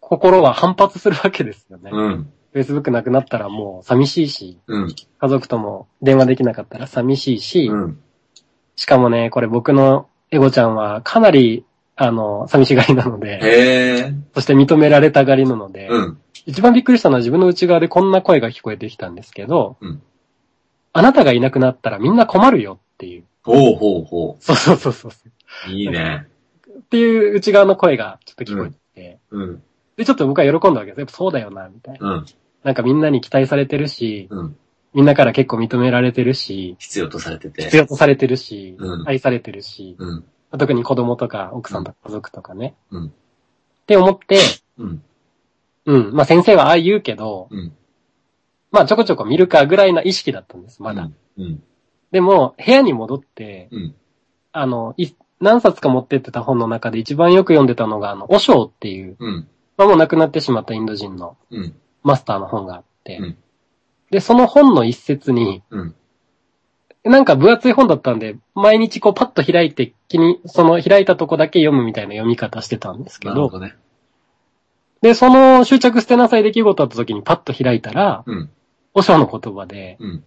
心は反発するわけですよね。うん。Facebook なくなったらもう寂しいし、うん。家族とも電話できなかったら寂しいし、うん。しかもね、これ僕のエゴちゃんはかなり、あの、寂しがりなので。そして認められたがりなので、うん。一番びっくりしたのは自分の内側でこんな声が聞こえてきたんですけど、うんあなたがいなくなったらみんな困るよっていう。ほうほうほそうそうそうそう。う。いいね。っていう内側の声がちょっと聞こえてきて、うん。で、ちょっと僕は喜んだわけです。やっぱそうだよな、みたいな。うん。なんかみんなに期待されてるし、うん。みんなから結構認められてるし、必要とされてて。必要とされてるし、うん愛されてるし、うん。特に子供とか奥さんとか家族とかね。うんって思って、うん。うん。まあ先生はああ言うけど、うん。まあちょこちょこ見るかぐらいな意識だったんです、まだ。うん。でも、部屋に戻って、うん。あの、い何冊か持ってってた本の中で一番よく読んでたのが、あの、オショーっていう、うん。まあもう亡くなってしまったインド人のうん。マスターの本があって、うんで、その本の一節に、うん。なんか分厚い本だったんで、毎日こうパッと開いて、気に、その開いたとこだけ読むみたいな読み方してたんですけど、なるほどね。で、その執着捨てなさい出来事あった時にパッと開いたら、うん。オショーの言葉で、うん。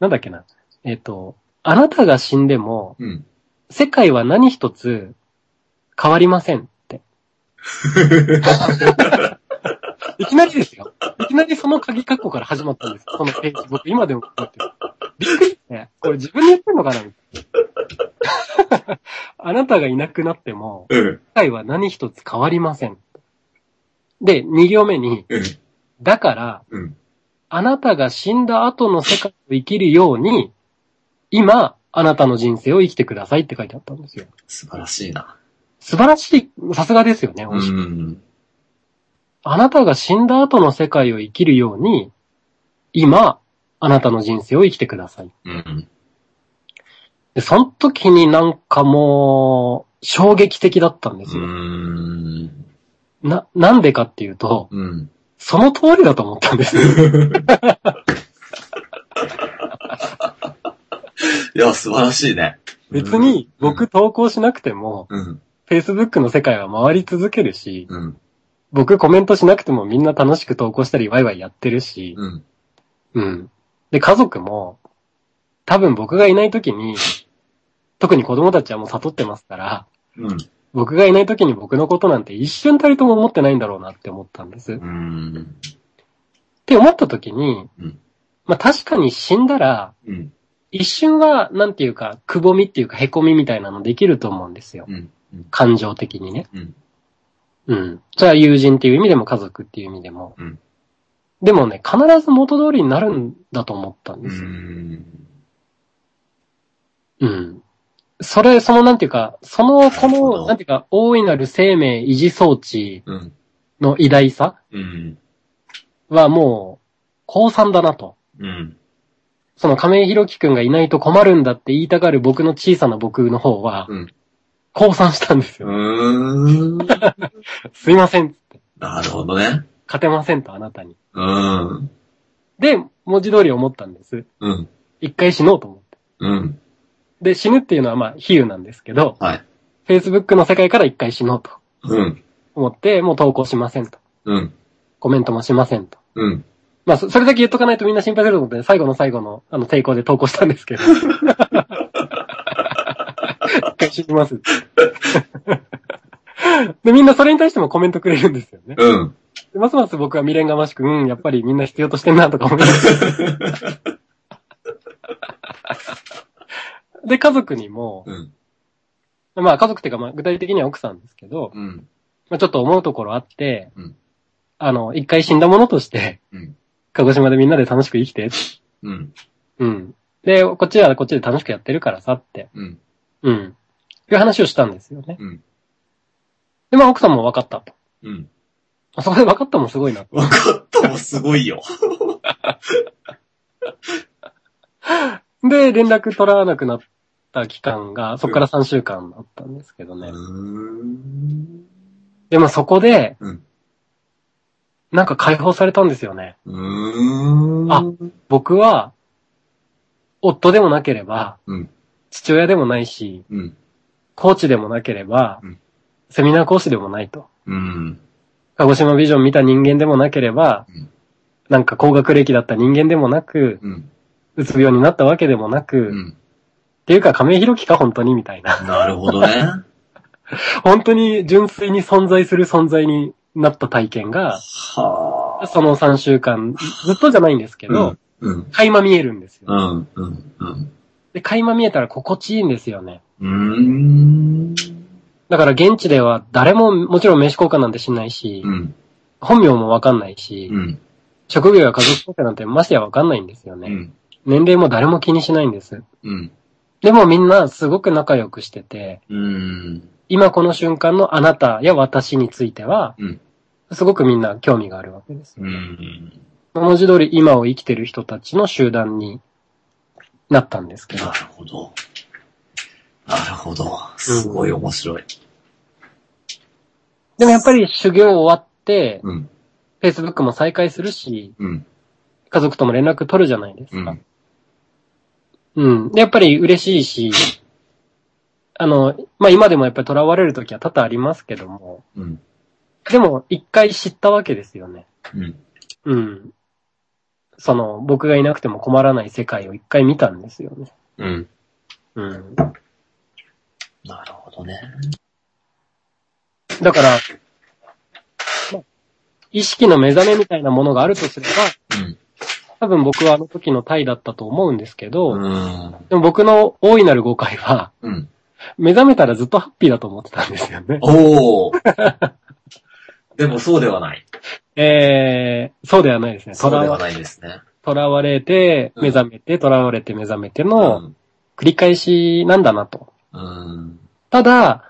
なんだっけな、えっ、と、あなたが死んでも、うん。世界は何一つ変わりませんって。いきなりですよ。いきなりその鍵括弧から始まったんです。そのページ。僕今でもこうやってる。びっくりして、これ自分で言ってんのかなみたいな あなたがいなくなっても、うん。世界は何一つ変わりません。で、二行目に、うん。だから、うん。あなたが死んだ後の世界を生きるように、今、あなたの人生を生きてくださいって書いてあったんですよ。素晴らしいな。素晴らしい、さすがですよね、うおしん。あなたが死んだ後の世界を生きるように、今、あなたの人生を生きてください。うん。で、その時になんかもう、衝撃的だったんですうよ。ん。な、なんでかっていうと、うん。その通りだと思ったんです よ。いや、素晴らしいね。別に、僕投稿しなくても、うん。Facebook の世界は回り続けるし、うん。僕コメントしなくてもみんな楽しく投稿したりワイワイやってるし、うん。うん。で、家族も、多分僕がいない時に、特に子供たちはもう悟ってますから、うん。僕がいない時に僕のことなんて一瞬たりとも思ってないんだろうなって思ったんです。っうん。て思った時に、うんまあ確かに死んだら、うん。一瞬は、なんていうか、くぼみっていうか、凹みみたいなのできると思うんですよ。うん。うん感情的にね。うん。うん。それは友人っていう意味でも家族っていう意味でも。うんでもね、必ず元通りになるんだと思ったんうですよ。ん。うん。それ、そのなんていうか、その、この、なんていうか、大いなる生命維持装置うん。の偉大さうん。はもう、高三だなと。うん。その亀井弘樹くんがいないと困るんだって言いたがる僕の小さな僕の方は、うん降参したんですうよ。ーん。すいませんっつって。なるほどね。勝てませんと、あなたに。うん。で、文字通り思ったんです。うん。一回死のうと思って。うん。で、死ぬっていうのはまあ、比喩なんですけど、はい。Facebook の世界から一回死のうとうん。思って、もう投稿しませんと。うん。コメントもしませんと。うん。まあ、そそれだけ言っとかないとみんな心配すると思って、最後の最後の、あの、抵抗で投稿したんですけど。一回死にます。で、みんなそれに対してもコメントくれるんですよね。うん。でますます僕は未練がましく、うん、やっぱりみんな必要としてんなとか思います。で、家族にも、うん。まあ家族っていうかまあ具体的には奥さんですけど、うん。まあちょっと思うところあって、うんあの、一回死んだものとして、うん。鹿児島でみんなで楽しく生きて、うん。うん。で、こっちはこっちで楽しくやってるからさって、うん。うん。いう話をしたんですよね。うん。で、まあ奥さんも分かったと。うん。あそこで分かったもすごいな。わかったもすごいよ。で、連絡取らなくなった期間が、そこから3週間だったんですけどうね。ーん。でもそこで、うんなんか解放されたんですよね。あ僕は、夫でもなければ、うん。父親でもないし、うん。コーチでもなければ、うんセミナー講師でもないと。うん。鹿児島ビジョン見た人間でもなければ、うんなんか高学歴だった人間でもなく、うつ病になったわけでもなく、っうん。ていうか亀井弘樹か本当にみたいな。なるほどね。本当に純粋に存在する存在になった体験が、はあ。その3週間、ずっとじゃないんですけど、うん。垣間見えるんですよ。うん。うん。うん。で、垣間見えたら心地いいんですよね。うーん。だから現地では誰ももちろん名刺交換なんてしないし、うん。本名もわかんないし、うん。職業や家族構成なんてましてやわかんないんですよね。うん。年齢も誰も気にしないんです。うん。でもみんなすごく仲良くしてて、うん。今この瞬間のあなたや私については、うんすごくみんな興味があるわけです。うん。文字通り今を生きてる人たちの集団になったんですけどな。るほど。なるほど。すごい面白い。でもやっぱり修行終わって、うん。Facebook も再開するし、うん。家族とも連絡取るじゃないですか。うん。うん。で、やっぱり嬉しいし、あの、まあ、今でもやっぱり囚われる時は多々ありますけども、うん。でも一回知ったわけですよね。うん。うん。その、僕がいなくても困らない世界を一回見たんですよね。うん。うん。なるほどね。だから、まあ意識の目覚めみたいなものがあるとすれば、うん。多分僕はあの時のタイだったと思うんですけど、うん。でも僕の大いなる誤解は、うん。目覚めたらずっとハッピーだと思ってたんですよね。おー。でもそうではない。えー、そうではないですね。そうではわないですね。囚われて、うん目覚めて、囚われて目覚めてうのん。繰り返しなんだなと。うん。ただ、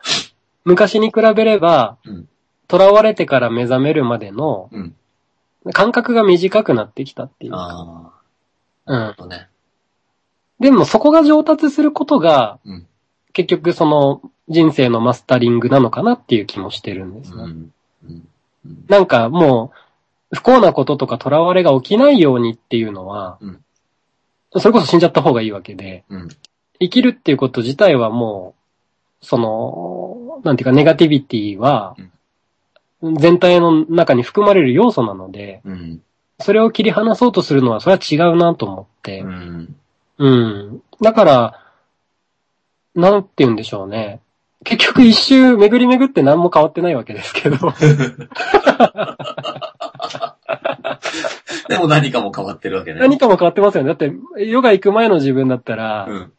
昔に比べればうん、囚われてから目覚めるまでのうん。間隔が短くなってきたっていうか。うんね。でもそこが上達することが、うん。結局その人生のマスタリングなのかなっていう気もしてるんですね。うん。うん。うんなんかもう、不幸なこととか囚われが起きないようにっていうのは、うんそれこそ死んじゃった方がいいわけで、うん。生きるっていうこと自体はもう、その、なんていうかネガティビティは、全体の中に含まれる要素なので、うん。それを切り離そうとするのは、それは違うなと思ってう、ん。うん。だから、なんて言うんでしょうね。結局一周巡り巡って何も変わってないわけですけど。でも何かも変わってるわけね。何かも変わってますよね。だって、ヨガ行く前の自分だったら、うん。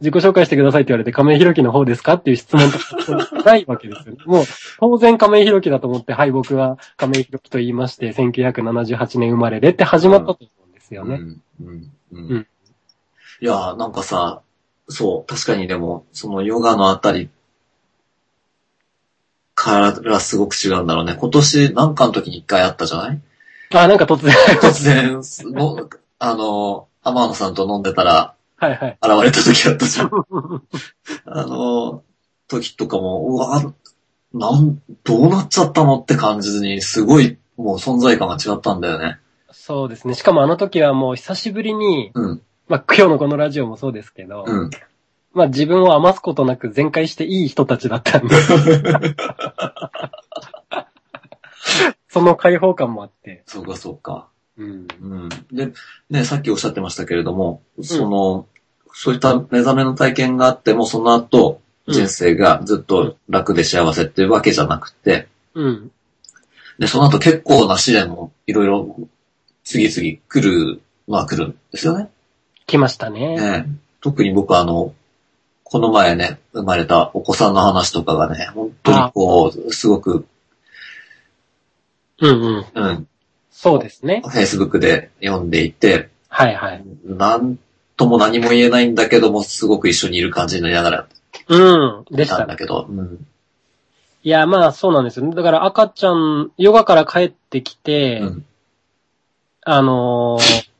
自己紹介してくださいって言われて亀井弘樹の方ですかっていう質問とかないわけですよ。もう、当然亀井弘樹だと思って、はい、僕は亀井弘樹と言いまして、1978年生まれでって始まったと思うんですよね。うん。うん。ううんん。いや、なんかさ、そう、確かにでも、そのヨガのあたりからすごく違うんだろうね。今年なんかの時に一回あったじゃない？あ、なんか突然。突然、のあの、天野さんと飲んでたらはいはい。現れた時あったじゃん。あの、時とかも、うわ、なん、どうなっちゃったのって感じに、すごい、もう存在感が違ったんだよね。そうですね。しかもあの時はもう久しぶりに、うん、まあ今日のこのラジオもそうですけど、うん。まあ自分を余すことなく全開していい人たちだったんで、その解放感もあって、そうか、そうか。うん。うん。で、ね、さっきおっしゃってましたけれども、その、そういった目覚めの体験があっても、その後、人生がずっと楽で幸せっていうわけじゃなくて、うん。で、その後結構な試練もいろいろ次々来る、まあ来るんですよね。来ましたね。ね特に僕はあの、この前ね、生まれたお子さんの話とかがね、本当にこう、すごく、うんうん。うん、そうですね。Facebook で読んでいて、はいはい。なんとも何も言えないんだけども、すごく一緒にいる感じになりながらうん。でいした。んだけど、うん。いや、まあそうなんですよね。だから赤ちゃん、ヨガから帰ってきて、うん。あのー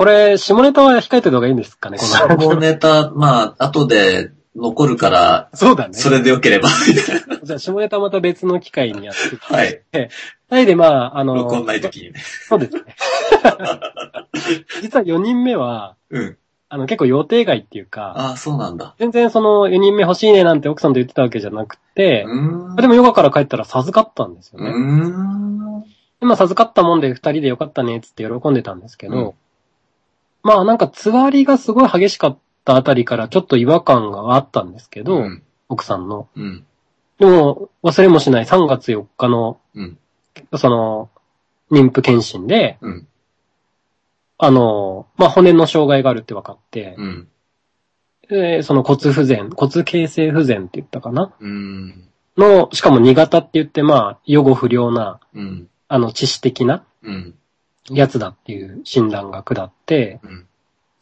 これ、下ネタは控えてた方がいいんですかね、下ネタ、まあ、後で残るから、そうだね。それでよければ、じゃあ、下ネタまた別の機会にやってな。はい。はい。で、まあ、あの、録音ない時にね。そうですね。実は4人目は、うん。あの、結構予定外っていうか、ああ、そうなんだ。全然その4人目欲しいねなんて奥さんと言ってたわけじゃなくて、うーん。でもヨガから帰ったら授かったんですよね。うーん。でまあ授かったもんで2人でよかったねっつって喜んでたんですけど、うんまあなんかつわりがすごい激しかったあたりからちょっと違和感があったんですけど、うん。奥さんの。うん。でも忘れもしない3月4日の、うん。その、妊婦検診で、うん。あの、まあ骨の障害があるって分かって、うん。でその骨不全、骨形成不全って言ったかな？うん。の、しかも2型って言ってまあ、予後不良な、うん。あの、致死的なうん。やつだっていう診断が下って、うん。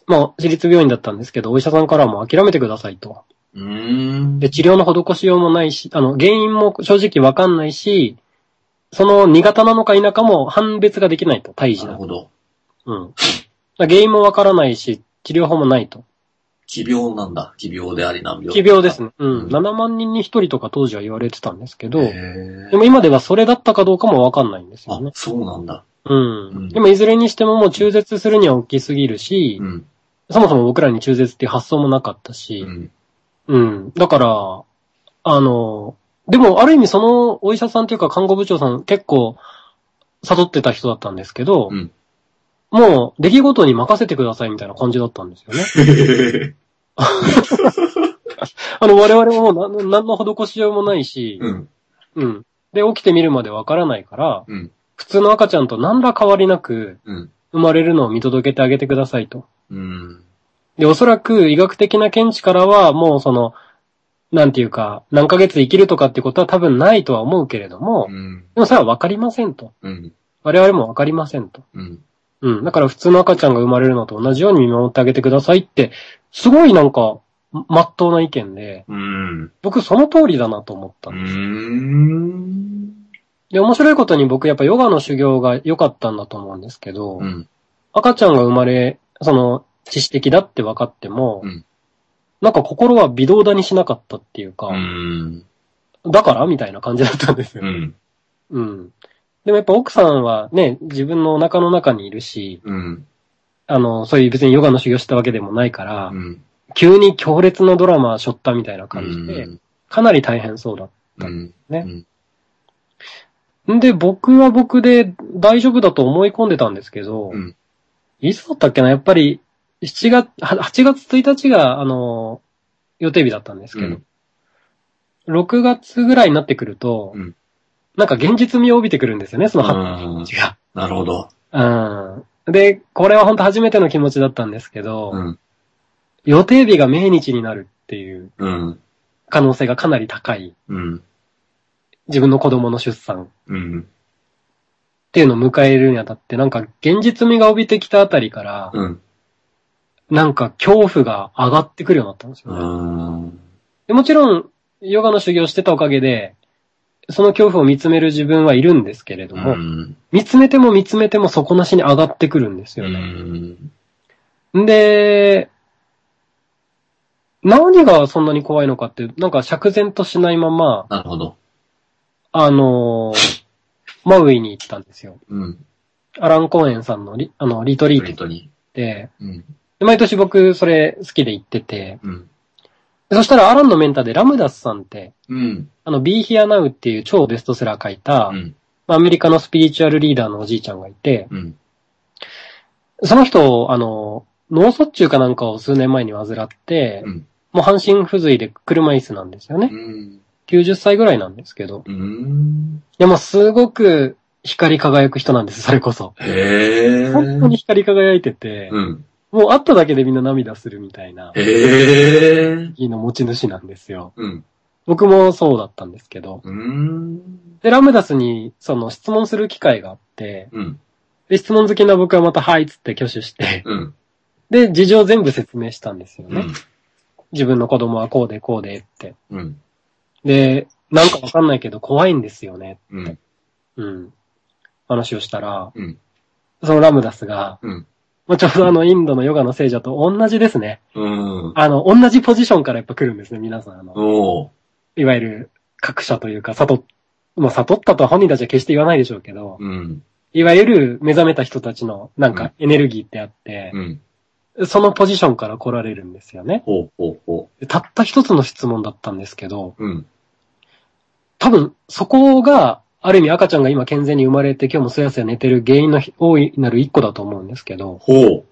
まあ、私立病院だったんですけど、お医者さんからも諦めてくださいと。で、治療の施しようもないし、あの、原因も正直わかんないし、その2型なのか否かも判別ができないと、胎児だ。なるほど。うん。原因もわからないし、治療法もないと。奇病なんだ。奇病であり難病。奇病ですね。うん。うん7万人に1人とか当時は言われてたんですけど、へでも今ではそれだったかどうかもわかんないんですよあね、。そうなんだ。うん。うんでもいずれにしてももう中絶するには大きすぎるし、うん。そもそも僕らに中絶っていう発想もなかったうし、ん。うん。だから、あの、でもある意味そのお医者さんというか看護部長さん結構悟ってた人だったんですけど、うんもう出来事に任せてくださいみたいな感じだったんですよね。あの、我々ももう何何の施しようもないし、うん。うん。で、起きてみるまでわからないから、うん。普通の赤ちゃんと何ら変わりなくうん。生まれるのを見届けてあげてくださいと。うん。で、おそらく医学的な見地からは、もうその、なんていうか、何ヶ月生きるとかってことは多分ないとは思うけれども、うん。でもそれはわかりませんと。うん。我々もわかりませんと。うん。うん。だから普通の赤ちゃんが生まれるのと同じように見守ってあげてくださいって、すごいなんか、まっとうな意見で、うん。僕その通りだなと思ったうんです。ん。で、面白いことに僕やっぱヨガの修行が良かったんだと思うんですけど、うん。赤ちゃんが生まれ、その、知識的だって分かっても、うんなんか心は微動だにしなかったっていうか、うん。だからみたいな感じだったんですよ。うん。うん。でもやっぱ奥さんはね、自分のお腹の中にいるし、うん。あの、そういう別にヨガの修行したわけでもないから、うん。急に強烈なドラマしょったみたいな感じで、かなり大変そうだっうん。ねんで、僕は僕で大丈夫だと思い込んでたんですけど、うんいつだったっけなやっぱり、7月、は8月1日が、あの、予定日だったんですけど、うん6月ぐらいになってくると、うんなんか現実味を帯びてくるんですよね、そのうん8日が。なるほど。うん。で、これは本当初めての気持ちだったんですけど、うん。予定日が命日になるっていううん。可能性がかなり高い。うん。自分の子供の出産っうん。ていうのを迎えるにあたって、なんか現実味が帯びてきたあたりから、うん。なんか恐怖が上がってくるようになったんですよね。うん。でもちろん、ヨガの修行をしてたおかげで、その恐怖を見つめる自分はいるんですけれども、うん。見つめても見つめても底なしに上がってくるんですうよね。ん。んで、何がそんなに怖いのかって、なんか釈然としないまま、なるほど。あのーマウイに行ったんですよ。うん。アラン・コーエンさんのリあのリトリートに。で、うん。で毎年僕それ好きで行ってて、うん。でそしたらアランのメンターでラムダスさんって、うん。あの Be Here Now っていう超ベストセラー書いた、うん。まあアメリカのスピリチュアルリーダーのおじいちゃんがいて、うん。その人、あの、脳卒中かなんかを数年前に患って、うん。もう半身不随で車椅子なんですよねう。ん。90歳ぐらいなんですけど。うん。でもすごく光り輝く人なんです、それこそ。へえ。本当に光り輝いてて、うん。もう会っただけでみんな涙するみたいな、への持ち主なんですよ。うん。僕もそうだったんですけど。うん。で、ラムダスに、その質問する機会があって、うん。で、質問好きな僕はまた、はいっつって挙手して、うん。で、事情全部説明したんですよね。うん。自分の子供はこうでこうでって。うん。で、なんかわかんないけど怖いんですよね。うん。うん。話をしたら、うん。そのラムダスが、うん。まあ、ちょうどあのインドのヨガの聖者と同じですね。うん。あの、同じポジションからやっぱ来るんですね、皆さん。あの。いわゆる、格差というか、悟っ、まあ、悟ったとは本人たちは決して言わないでしょうけど、うん。いわゆる目覚めた人たちのなんかエネルギーってあってう、ん。そのポジションから来られるんですよね。ほうほうほでたった一つの質問だったんですけど、う。うん。多分そこが、ある意味赤ちゃんが今健全に生まれて今日もすやすや寝てる原因の大いなる一個だと思うんですけど、ほう。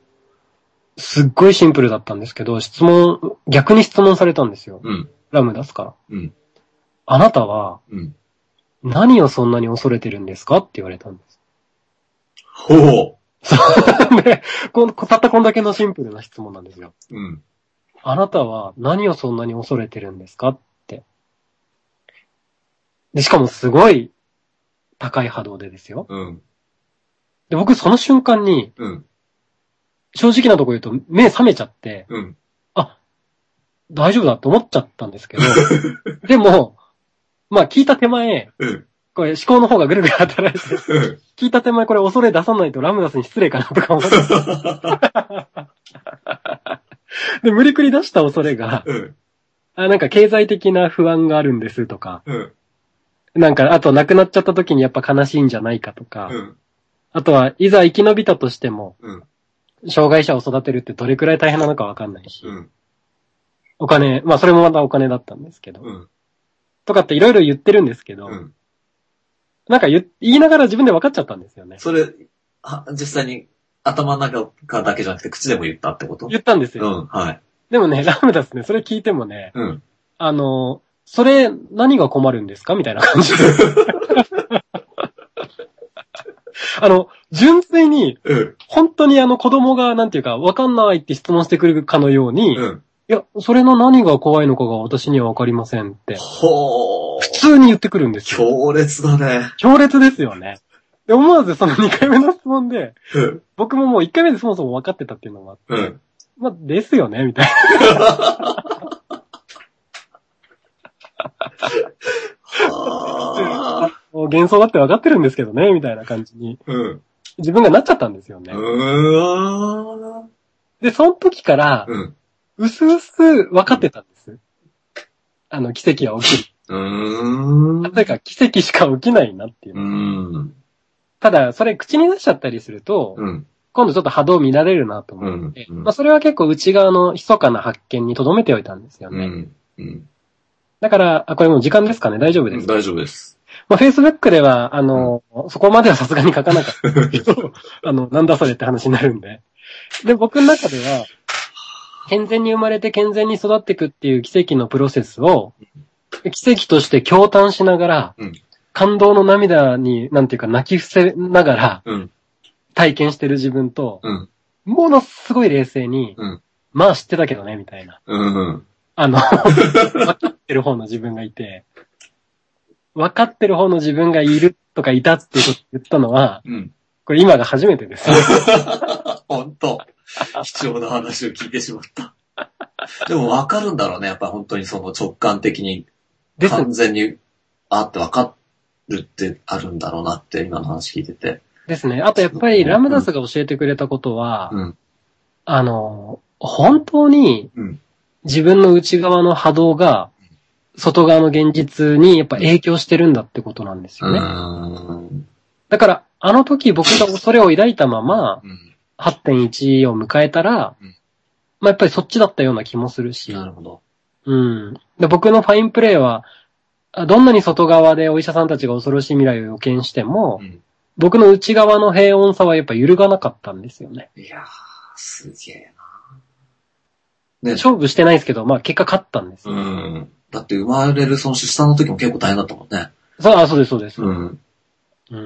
すっごいシンプルだったんですけど、質問、逆に質問されたんですよ。うん。ラムダスから。うん。あなたはうん。何をそんなに恐れてるんですかって言われたんです。ほう。で、こんたったこんだけのシンプルな質問なんですよ。うん。あなたは何をそんなに恐れてるんですかって。で、しかもすごい高い波動でですよ。うん。で、僕その瞬間に、うん。正直なとこ言うと目覚めちゃって、うん。あ、大丈夫だって思っちゃったんですけど、でも、まあ聞いた手前、うん。これ思考の方がぐるぐる働いて、うん。聞いた手前これ恐れ出さないとラムダスに失礼かなとか思って。で、無理くり出した恐れが、うん。あなんか経済的な不安があるんですとか、うん。なんか、あと亡くなっちゃった時にやっぱ悲しいんじゃないかとか、うん。あとは、いざ生き延びたとしても、うん。障害者を育てるってどれくらい大変なのかわかんないし、うん。お金、まあそれもまたお金だったんですけど、うん。とかっていろいろ言ってるんですけど、うん。なんか言言いながら自分で分かっちゃったんですよね。それ、は実際に頭の中かだけじゃなくて口でも言ったってこと？言ったんですよ。うん。はい。でもね、ラムダスね、それ聞いてもね、うん。あの、それ何が困るんですか？みたいな感じで。あの、純粋に、うん。本当にあの子供がなんていうか、わかんないって質問してくるかのように、うん。いや、それの何が怖いのかが私にはわかりませんって、ほー。普通に言ってくるんですよ。強烈だね。強烈ですよね。で、思わずその2回目の質問で、うん。僕ももう1回目でそもそも分かってたっていうのもあって、うん。まあ、ですよね、みたいはな。幻想だって分かってるんですけどね、みたいな感じに、ー。うん。自分がなっちゃったんですよね。うーん。で、その時から、うん。うすうす分かってたんです。あの、奇跡は起きうーん。る。というか、奇跡しか起きないなっていうう。ん。ただ、それ口に出しちゃったりすると、うん。今度ちょっと波動乱れるなと思って、うんうんまあそれは結構内側の密かな発見に留めておいたんですよね。うん。うん。だから、あ、これもう時間ですかね大丈夫ですか、大丈夫です。まあ Facebook では、あの、そこまではさすがに書かなかったけど、あの、なんだそれって話になるんで。で、僕の中では、健全に生まれて健全に育っていくっていう奇跡のプロセスを、奇跡として驚嘆しながら、うん感動の涙に、なんていうか泣き伏せながらうん。体験してる自分と、うん。ものすごい冷静に、うんまあ知ってたけどね、みたいな。うんうん。あの、分かってる方の自分がいて、分かってる方の自分がいるとかいたっていうことを言ったのは、うん。これ今が初めてです。本当貴重な話を聞いてしまった。でも分かるんだろうね。やっぱ本当にその直感的に完全に、あって分かるってあるんだろうなって今の話聞いてて。ですね。あとやっぱりラムダスが教えてくれたことは、うん。あの、本当にうん。自分の内側の波動が外側の現実にやっぱ影響してるんだってことなんですうよね。だから、あの時僕が恐れを抱いたままうん。8.1を迎えたら、うんまあやっぱりそっちだったような気もするし、なるほど。うん。で僕のファインプレーは、あどんなに外側でお医者さんたちが恐ろしい未来を予見しても、うん。僕の内側の平穏さはやっぱ揺るがなかったんですよね。いやー、すげえな。ね、勝負してないですけど、まあ結果勝ったんですうよ。ん。だって生まれるその出産の時も結構大変だったもんね。そう、あ、そうです、そうです。うん。う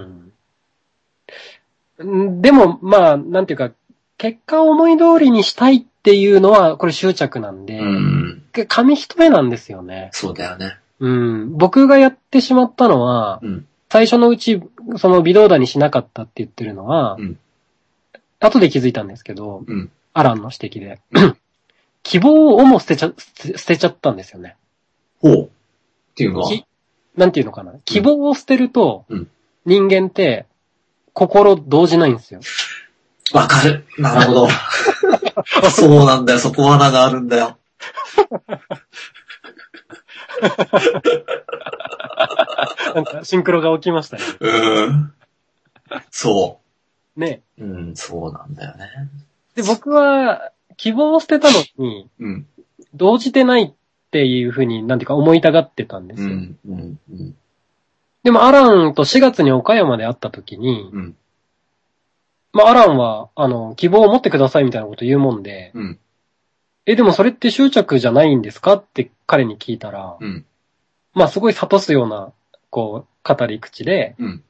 ん。でも、まあ、なんていうか、結果を思い通りにしたいっていうのは、これ執着なんで、うん。紙一重なんですよね。そうだよね。うん。僕がやってしまったのは、うん。最初のうち、その微動だにしなかったって言ってるのは、うん後で気づいたんですけど、うん。アランの指摘で、希望をも捨てちゃ、捨てちゃったんですよね。ほう。っていうのは？きなんていうのかな？希望を捨てると、うん人間って、心動じないんですよ。わかる。なるほど。そうなんだよ。そこ罠があるんだよ。なんか、シンクロが起きましたね。うん。そね。う。うん、そうなんだよね。で、僕は、希望を捨てたのに、うん。動じてないっていうふうに、なんていうか思いたがってたんですよ。うん、うん、うん。でも、アランと4月に岡山で会った時に、うん、まあ、アランは、あの、希望を持ってくださいみたいなこと言うもんで、うん、え、でもそれって執着じゃないんですかって彼に聞いたら、うん、まあ、すごい諭すような、こう、語り口で、うん、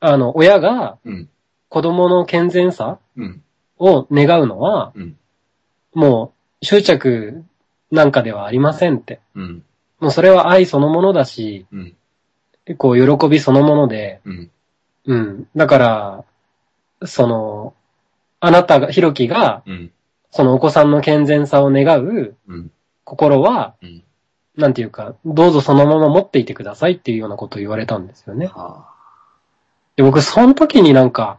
あの、親がうん、子供の健全さうん、を願うのは、うん、もう執着なんかではありませんって。うん、もうそれは愛そのものだし、うん、こう、喜びそのもので、うん、うん。だから、その、あなたが、ひろきが、うん、そのお子さんの健全さを願ううん、心は、うん。なんていうか、どうぞそのまま持っていてくださいっていうようなことを言われたんですよね。はで、僕、その時になんか、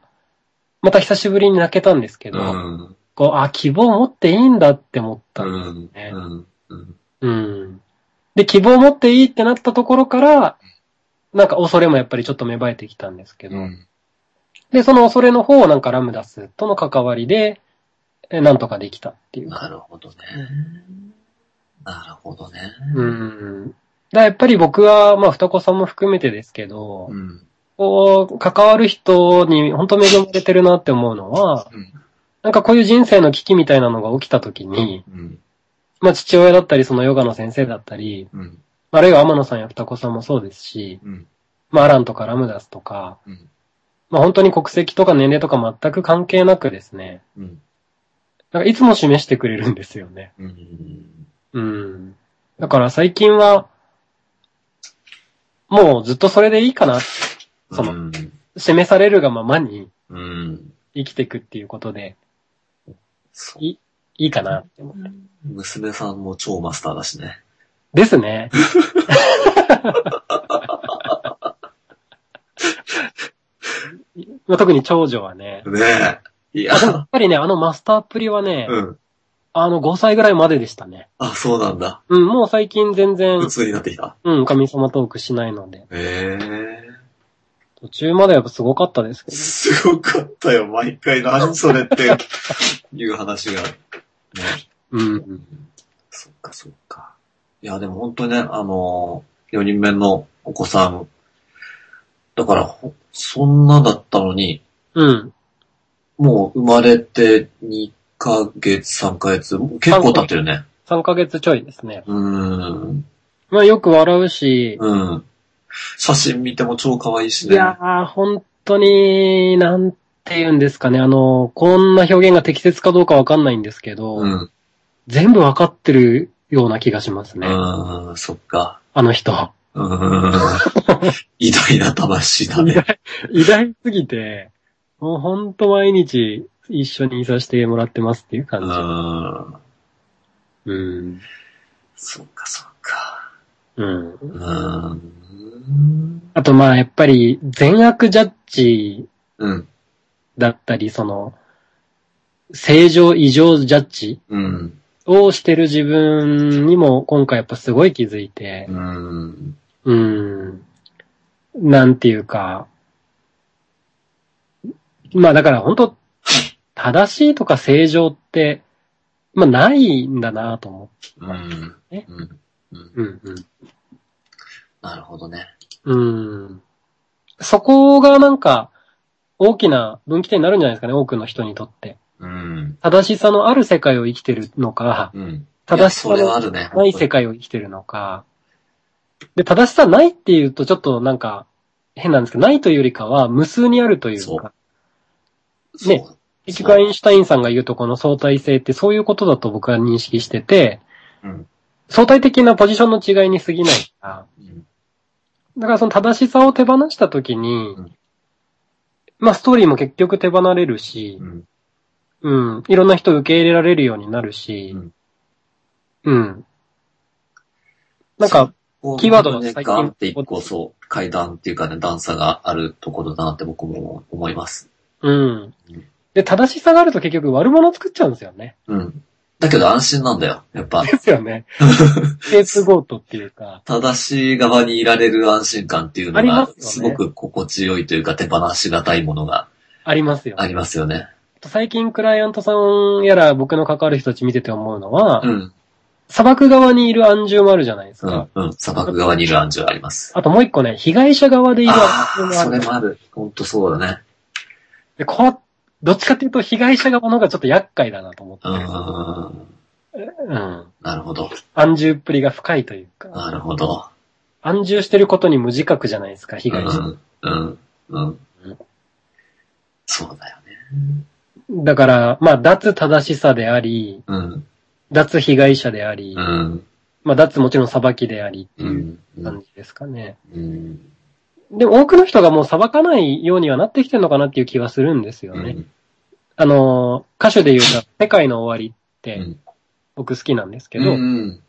また久しぶりに泣けたんですけあ。ど、うん、こう、あ、希望を持っていいんだって思ったうんん、ですね。うん、うん。うん。で、希望を持っていいってなったところから、なんか恐れもやっぱりちょっと芽生えてきたんですけど、うん、で、その恐れの方をなんかラムダスとの関わりで、えなんとかできたっていう。なるほどね。なるほどね。うん。だやっぱり僕は、まあ、双子さんも含めてですけど、うん、こう、関わる人に本当恵まれてるなって思うのは、うん、なんかこういう人生の危機みたいなのが起きた時に、うん、まあ父親だったり、そのヨガの先生だったり、うん、あるいは天野さんや双子さんもそうですし、うん、まあアランとかラムダスとか、うん、まあ本当に国籍とか年齢とか全く関係なくですね、うん、なんかいつも示してくれるんですよね。うん。うん。だから最近は、もうずっとそれでいいかな。そのうん、示されるがままにうん。生きていくっていうことでそういいいかなって思って。娘さんも超マスターだしね。ですね。まあ特に長女はね。ねえ。いやあ、でもやっぱりね、あのマスターっぷりはね、うん。あの5歳ぐらいまででしたね。あ、そうなんだ。うん、もう最近全然普、通になってきた。うん、神様トークしないので。へえ。途中までやっぱすごかったですけど。すごかったよ。毎回何 それっていう話が。ね。うん。そっかそっか。いや、でも本当にね、あのー、4人目のお子さん。だから、ほそんなだったのに、うん。もう生まれて2ヶ月、3ヶ月、結構経ってるね。3ヶ月ちょいですね。うーん。まあよく笑うし、うん。写真見ても超可愛いしいね。やー、本当に、なんて言うんですかね。あの、こんな表現が適切かどうかわかんないんですけど、うん。全部わかってるような気がしますね。うーん、そっか。あの人。うーん。偉大な魂だね。偉大、すぎて、もうほんと毎日一緒にいさせてもらってますっていうう感じ。うん。そっか、そっか。うん。うーん。あとまあやっぱり善悪ジャッジうん。だったり、その、正常異常ジャッジうん。をしてる自分にも今回やっぱすごい気づいてう、ん。うん。なんていうか、まあだから本当正しいとか正常って、まあないんだなと思うん。えうん。うん。う。うんうん。なるほどね。うん。そこがなんか、大きな分岐点になるんじゃないですかね、多くの人にとって。うん。正しさのある世界を生きてるのか、うん。正しさのあるね。ない世界を生きてるのか。で、正しさないっていうとちょっとなんか変なんですけど、ないというよりかは無数にあるというか。う。結局アインシュタインさんが言うとこの相対性ってそういうことだと僕は認識してて、うん。相対的なポジションの違いに過ぎないから、うん。だからその正しさを手放したときに、うんまあストーリーも結局手放れるしう、ん。うん、いろんな人を受け入れられるようになるしうん、うん。なんか、キーワードがね、最近ガンって一個そう、階段っていうかね、段差があるところだなって僕も思います。うん。で、正しさがあると結局悪者作っちゃうんですよね。うん。だけど安心なんだよ。やっぱ、ですよね。ケースゴートっていうか。正しい側にいられる安心感っていうのがす、ごく心地よいというか手放しがたいものがありますよ、ありますよね。最近クライアントさんやら僕の関わる人たち見てて思うのは、うん。砂漠側にいる安住もあるじゃないですか。うん。うん。砂漠側にいる暗示はあります。あともう一個ね、被害者側でいるああ、安住もある。それもある。ほんとそうだね。でこうどっちかっていうと被害者側の方がちょっと厄介だなと思ってうる。ん。うん。なるほど。安住っぷりが深いというか、なるほど。安住してることに無自覚じゃないですか、被害者。うん。うん。うんうん。そうだよね。だから、まあ、脱正しさであり、うん。脱被害者であり、うん。まあ、脱もちろん裁きでありってう。いうん感じですかね。うん。でも多くの人がもう裁かないようにはなってきてるのかなっていう気がするんですよね。うん。あの、歌手で言うと、世界の終わりってうん僕好きなんですけど、うん。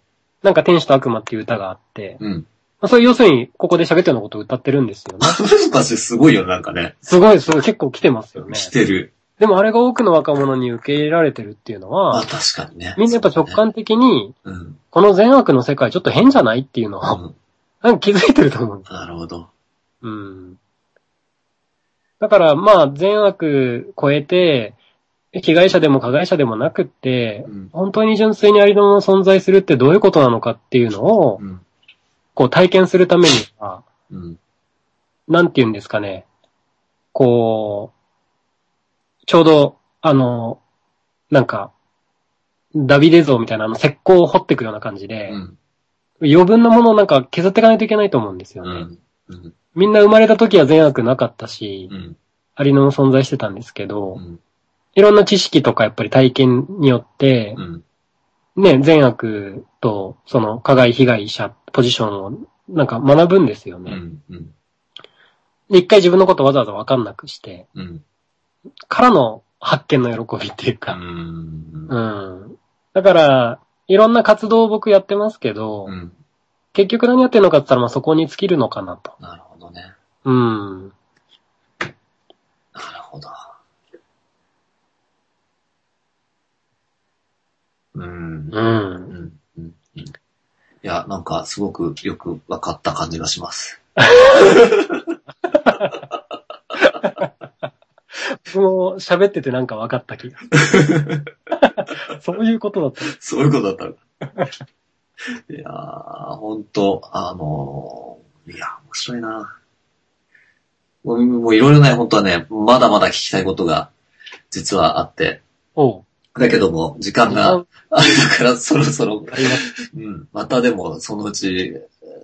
なんか天使と悪魔っていう歌があって、うん。まあ、そういう要するにここで喋ってるようなことを歌ってるんですよね。あの人たちすごいよ、なんかね。すごい、すごい、結構来てますよね。来てる。でもあれが多くの若者に受け入れられてるっていうのあ、は、確かにね。みんなやっぱ直感的に、うん。この善悪の世界ちょっと変じゃないっていうのを、うん。なんか気づいてると思うんです。なるほど。うん。だから、まあ、善悪超えて、被害者でも加害者でもなくってう、ん。本当に純粋にありのまま存在するってどういうことなのかっていうのをう、ん。こう体験するためには、うん。なんて言うんですかね。こう、ちょうど、あの、なんか、ダビデ像みたいなあの石膏を掘っていくような感じで、うん。余分なものをなんか削っていかないといけないと思うんですよね。みんな生まれた時は善悪なかったし、うん。ありのまま存在してたんですけど、うん。いろんな知識とかやっぱり体験によってう、ん。ね、善悪とその加害被害者ポジションをなんか学ぶんですよね。うん。うん。で一回自分のことわざわざわかんなくして、うん。からの発見の喜びっていううか、ん。うん。だから、いろんな活動を僕やってますけど、うん。結局何やってるのかって言ったらまあそこに尽きるのかなと。なるほどね。うん。なるほど。うん。うん。うん。うん。うん。いや、なんか、すごくよく分かった感じがします。僕も喋っててなんか分かった気が。そういうことだった。そういうことだった。いやー、ほんと、あのー、いや、面白いな。もうもういろいろね、本当はね、まだまだ聞きたいことが、実はあって、おう。だけども、時間があれだから、そろそろ。うん、またでも、そのうち、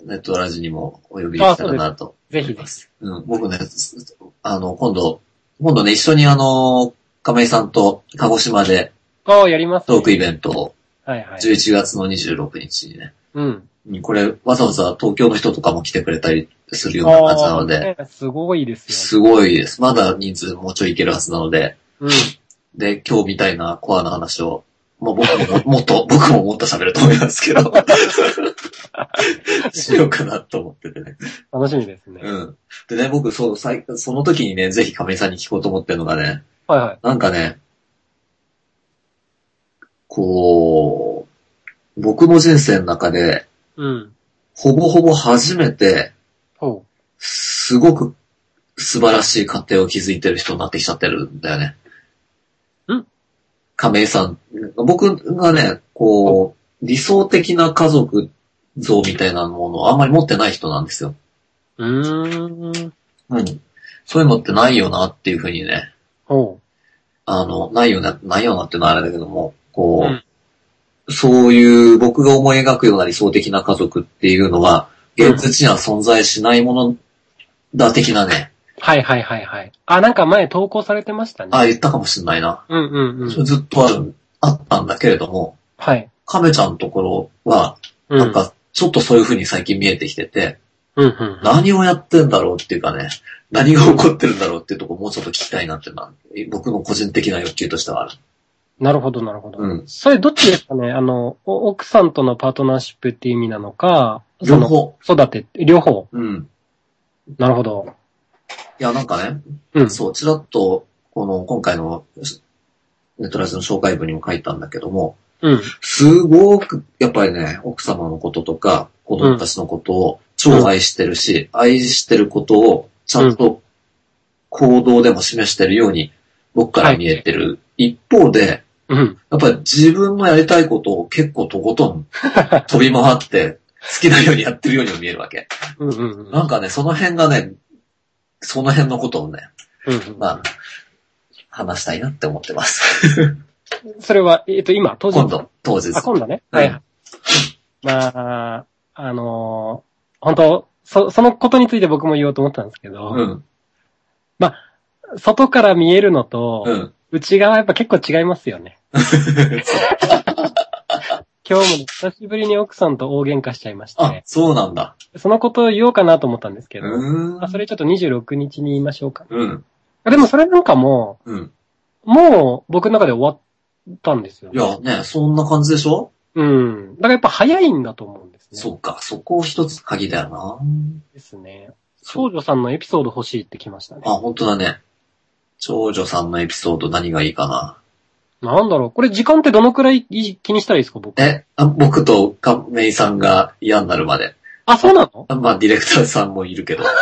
ネットラジにもお呼びできたらなとぜひ思います。うん、僕ね、すあの、今度、今度ね、一緒にあの、亀井さんと鹿児島でああ、やります、トークイベントをはいはい。11月の26日にね。うん。これ、わざわざ東京の人とかも来てくれたりするような感じなので、すごいですすごいです。まだ人数もうちょいいけるはずなので、よ。うん。で、今日みたいなコアな話を、まあ僕もももっと、僕ももっと喋ると思いますけど、しようかなと思っててね。楽しみですね。うん。でね、僕、そう、その時にね、ぜひ亀井さんに聞こうと思ってるのがね、はいはい。なんかね、こう、僕の人生の中で、うん。ほぼほぼ初めて、ほすごく素晴らしい家庭を築いてる人になってきちゃってるんだよね。ん亀井さん。僕がね、こう、理想的な家族像みたいなものをあんまり持ってない人なんですよ。う。うーん。うん。そういうのってないよなっていうふうにね、ほあの、ないよな、ないよなっていうのはあれだけども、こう、うんそういう僕が思い描くような理想的な家族っていうのは、現実には存在しないものだ的なね、う。はいはいはいはい。あ、なんか前投稿されてましたね。あ、言ったかもしれないな。うんうんうん。それずっとある、あったんだけれども、はい。亀ちゃんのところは、うん。なんか、ちょっとそういう風に最近見えてきてて、うんうん。何をやってんだろうっていうかね、何が起こってるんだろうっていうところもうちょっと聞きたいなっていうのは、僕の個人的な欲求としてはある。なるほどなるほど。うん。それどっちですかね？あの、お奥さんとのパートナーシップっていう意味なのか、その両方。育て、両方？うん。なるほど。いや、なんかね、うん。そう、ちらっと、この、今回の、ネットラジオの紹介文にも書いたんだけども、うん。すごく、やっぱりね、奥様のこととか、子供たちのことを超愛してるし、愛してることをちゃんと行動でも示してるように、僕から見えてる。一方で、うん。やっぱり自分のやりたいことを結構とことん 飛び回って、好きなようにやってるようにも見えるわけ。うんうんうん。なんかね、その辺がね、その辺のことをね、うんうんまあ、話したいなって思ってます。それは、えっと、今、当時今度、当日。あ、今度ね。うんはいはい。まあ、あのー本当そ、そのことについて僕も言おうと思ったんですけど、うん。外から見えるのと、うん。内側やっぱ結構違いますよね。今日もね久しぶりに奥さんと大喧嘩しちゃいましあて、、そうなんだ。そのことを言おうかなと思ったんですけうど。あそれちょっと26日に言いましょうか。うん。あでもそれなんかもうん。う、もう僕の中で終わったんですよ、いや、ね、そんな感じでしょ？うん。だからやっぱ早いんだと思うんですね。そっか、そこ一つ鍵だよな。ですね。少女さんのエピソード欲しいってきましたねあ、。本当だね。長女さんのエピソード何がいいかな？なんだろうこれ時間ってどのくらいい気にしたらいいですか僕？え、あ僕と亀井さんが嫌になるまで。あ、そうなの？あまあ、ディレクターさんもいるけど。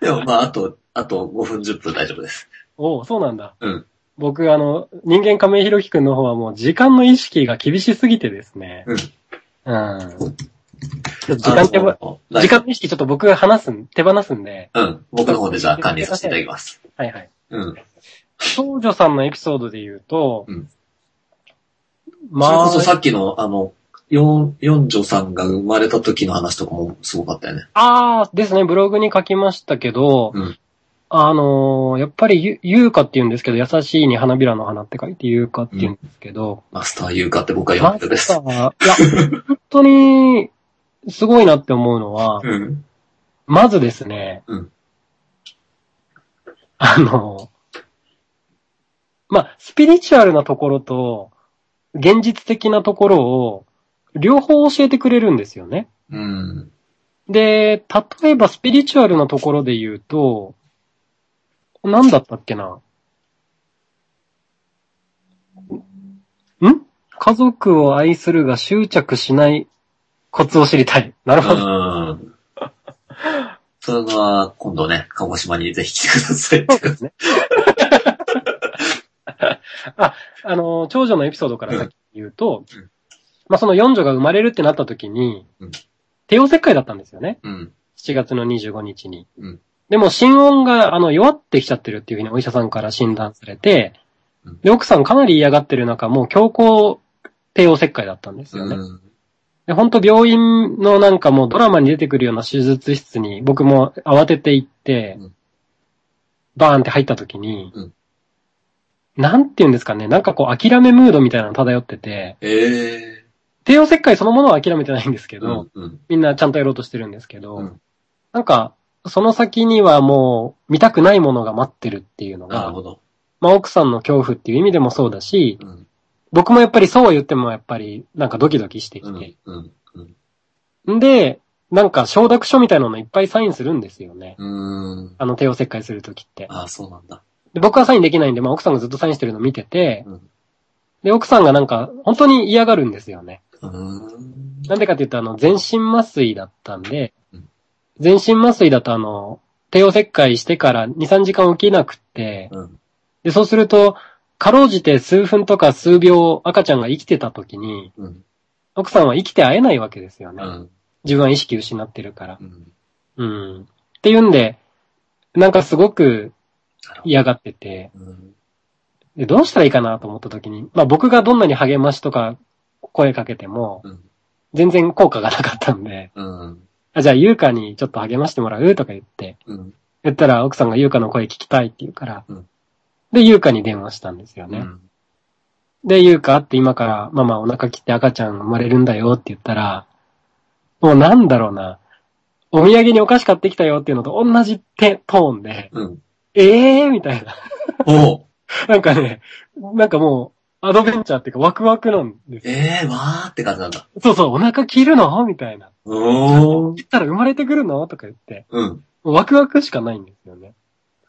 でも、まあ、あと、あと5分10分大丈夫です。おうそうなんだ。うん。僕、あの、人間亀井ひろきくんの方はもう時間の意識が厳しすぎてですね。うん。うん。ちょっと時間手ば、あの時間の意識ちょっと僕が話すん、手放すんで。うん。僕の方でじゃあ管理させていただきます。はいはい。うん。少女さんのエピソードで言うと、うんまあそれこそ、さっきの、あの、四、四女さんが生まれた時の話とかもすごかったよね。ああ、ですね、ブログに書きましたけど、うんあのーやっぱりゆ、優香って言うんですけど、優しいに花びらの花って書いて優香って言うんですけど、マスター優香って僕は呼んでるです。マスターいや、本当に、すごいなって思うのは、うん。まずですね、うんあの、ま、スピリチュアルなところと、現実的なところを、両方教えてくれるんですよね。うん。で、例えばスピリチュアルなところで言うと、何だったっけな？ん？家族を愛するが執着しないコツを知りたい。なるほど。うん。それは、今度ね、鹿児島にぜひ来てください。そうですね。あ、あの、長女のエピソードからさっき言うと、うんまあ、その四女が生まれるってなった時に、うん帝王切開だったんですよね。うん。7月の25日に。うんでも、心音が、あの、弱ってきちゃってるっていうふうにお医者さんから診断されて、うんで、奥さんかなり嫌がってる中、もう強行帝王切開だったんですよね。うん。で、本当病院のなんかもうドラマに出てくるような手術室に僕も慌てて行って、うんバーンって入った時に、うんなんて言うんですかね、なんかこう諦めムードみたいなの漂ってて、ええ帝王切開そのものは諦めてないんですけー。ど、うん。うん。みんなちゃんとやろうとしてるんですけど、うんなんか、その先にはもう見たくないものが待ってるっていうのが。まあ奥さんの恐怖っていう意味でもそうだし、うん。僕もやっぱりそうは言ってもやっぱりなんかドキドキしてうん。きて。うん。うん。んで、なんか承諾書みたいなのいっぱいサインするんですよね。うーん。あの帝王切開するときって。ああ、そうなんだ。で僕はサインできないんで、まあ奥さんがずっとサインしてるのを見てて、うん。で、奥さんがなんか本当に嫌がるんですよね。うーん。なんでかって言うとあの全身麻酔だったんでうん、全身麻酔だとあの、帝王切開してから2、3時間起きなくって、うん。で、そうすると、かろうじて数分とか数秒赤ちゃんが生きてた時に、うん。奥さんは生きて会えないわけですよね。うん。自分は意識失ってるから。うん。うん。っていうんで、なんかすごく。嫌がってて、うん。でどうしたらいいかなと思った時に、まあ僕がどんなに励ましとか声かけても、うん。全然効果がなかったんで、うん。あじゃあ優香にちょっと励ましてもらうとか言って、うん。言ったら奥さんが優香の声聞きたいって言うから、うんで、優香に電話したんですよね。うん。で、優香って今からママお腹切って赤ちゃん生まれるんだよって言ったら、もうなんだろうな、お土産にお菓子買ってきたよっていうのと同じテトーンで、うん。ええーみたいな。おう なんかね、なんかもう、アドベンチャーっていうかワクワクなんですよ。ええー、わーって感じなんだ。そうそう、お腹切るのみたいな。おー。切ったら生まれてくるのとか言って、うん。ワクワクしかないんですよね。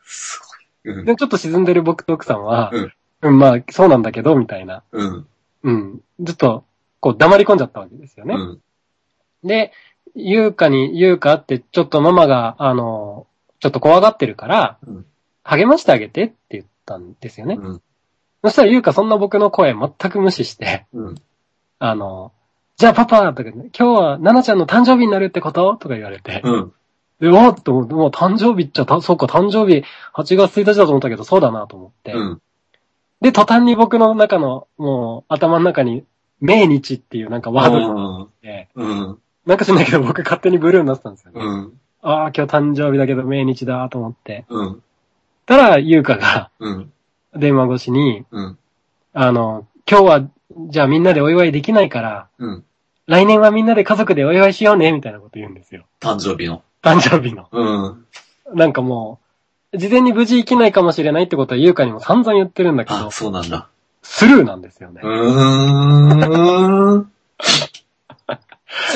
すごい。うん。で、ちょっと沈んでる僕と奥さんは、うんうん、まあ、そうなんだけど、みたいな。うん。うん。ずっと、こう、黙り込んじゃったわけですよね。うん。で、ゆうかに、ゆうかって、ちょっとママが、あの、ちょっと怖がってるから、うん励ましてあげてって言ったんですよね。うん。そしたらゆうかそんな僕の声全く無視して、うん。あの、じゃあパパとか、今日はナナちゃんの誕生日になるってこととか言われて、うん。で、おーっと思って、もう誕生日っちゃ、たそうか、誕生日8月1日だと思ったけど、そうだなと思って、うん。で、途端に僕の中の、もう、頭の中に、命日っていうなんかワードがあって、うん。なんか知んないけど僕勝手にブルーになってたんですよね。うん。ああ、今日誕生日だけど命日だと思って。うん。たら、ゆうかがうん。電話越しに、うん。あの、今日は、じゃあみんなでお祝いできないから、うん。来年はみんなで家族でお祝いしようね、みたいなこと言うんですよ。誕生日の。誕生日の。うん。なんかもう、事前に無事生きないかもしれないってことはゆうかにも散々言ってるんだけどあ、、そうなんだ。スルーなんですよねう。ーん。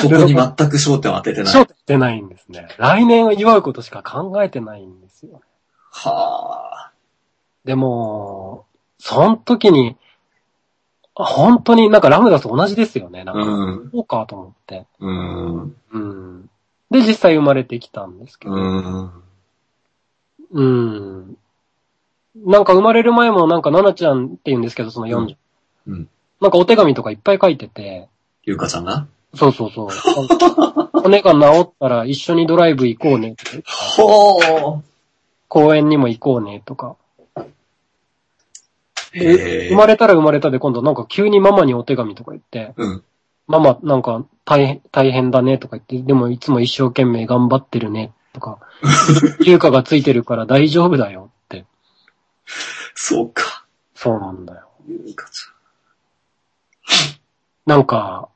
そこに全く焦点を当ててない。焦点してないんですね。来年を祝うことしか考えてないんですよ。はあ。でも、その時に、あ本当になんかラムダスと同じですよね。なんか、うん。そうかと思って。うん。うん。で、実際生まれてきたんですけど。うん。うん。なんか生まれる前もなんか、ナナちゃんって言うんですけど、その40。うん。なんかお手紙とかいっぱい書いてて、ゆうかちゃんが？そうそうそう。骨が治ったら一緒にドライブ行こうねとか、ほー。公園にも行こうねとか。へ生まれたら生まれたで今度なんか急にママにお手紙とか言って、うん。ママなんか大変、大変だねとか言って、でもいつも一生懸命頑張ってるねとか、優香がついてるから大丈夫だよって。そうか。そうなんだよ。なんか、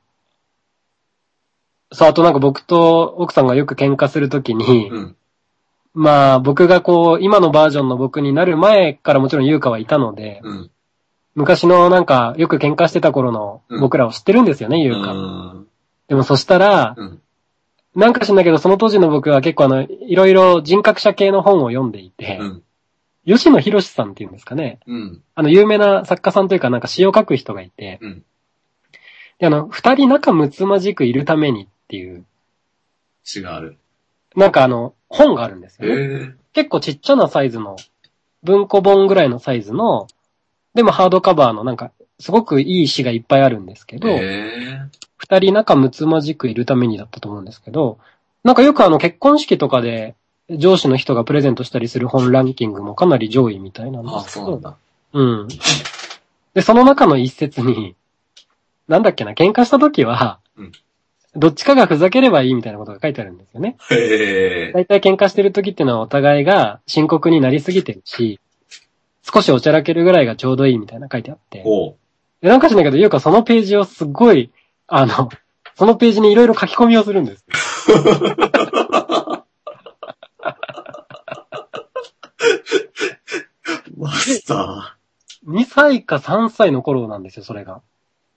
そう、あとなんか僕と奥さんがよく喧嘩するときに。うん。まあ僕がこう、今のバージョンの僕になる前からもちろん優香はいたので、うん。昔のなんかよく喧嘩してた頃の僕らを知ってるんですよね、優香。うん。でもそしたら、うん。なんか知んだけどその当時の僕は結構あの、いろいろ人格者系の本を読んでいて、うん。吉野博さんっていうんですかね。うん。あの、有名な作家さんというかなんか詩を書く人がいて、うん。で、あの、二人仲睦まじくいるためにっていう、違う。なんかあの、本があるんですへよね。え。結構ちっちゃなサイズの、文庫本ぐらいのサイズの、でもハードカバーのなんか、すごくいい詩がいっぱいあるんですけど。二人仲睦まじくいるためにだったと思うんですけど、なんかよくあの結婚式とかで上司の人がプレゼントしたりする本ランキングもかなり上位みたいなんであ、すけど、そうだ。うん。で、その中の一節に、なんだっけな、喧嘩した時は、うんどっちかがふざければいいみたいなことが書いてあるんですよね。へえ。大体喧嘩してる時ってのはお互いが深刻になりすぎてるし、少しおちゃらけるぐらいがちょうどいいみたいな書いてあって。おう。で、なんかしないけど、ゆうかそのページをすごい、あの、そのページにいろいろ書き込みをするんです。マスタ2歳か3歳の頃なんですよ、それが。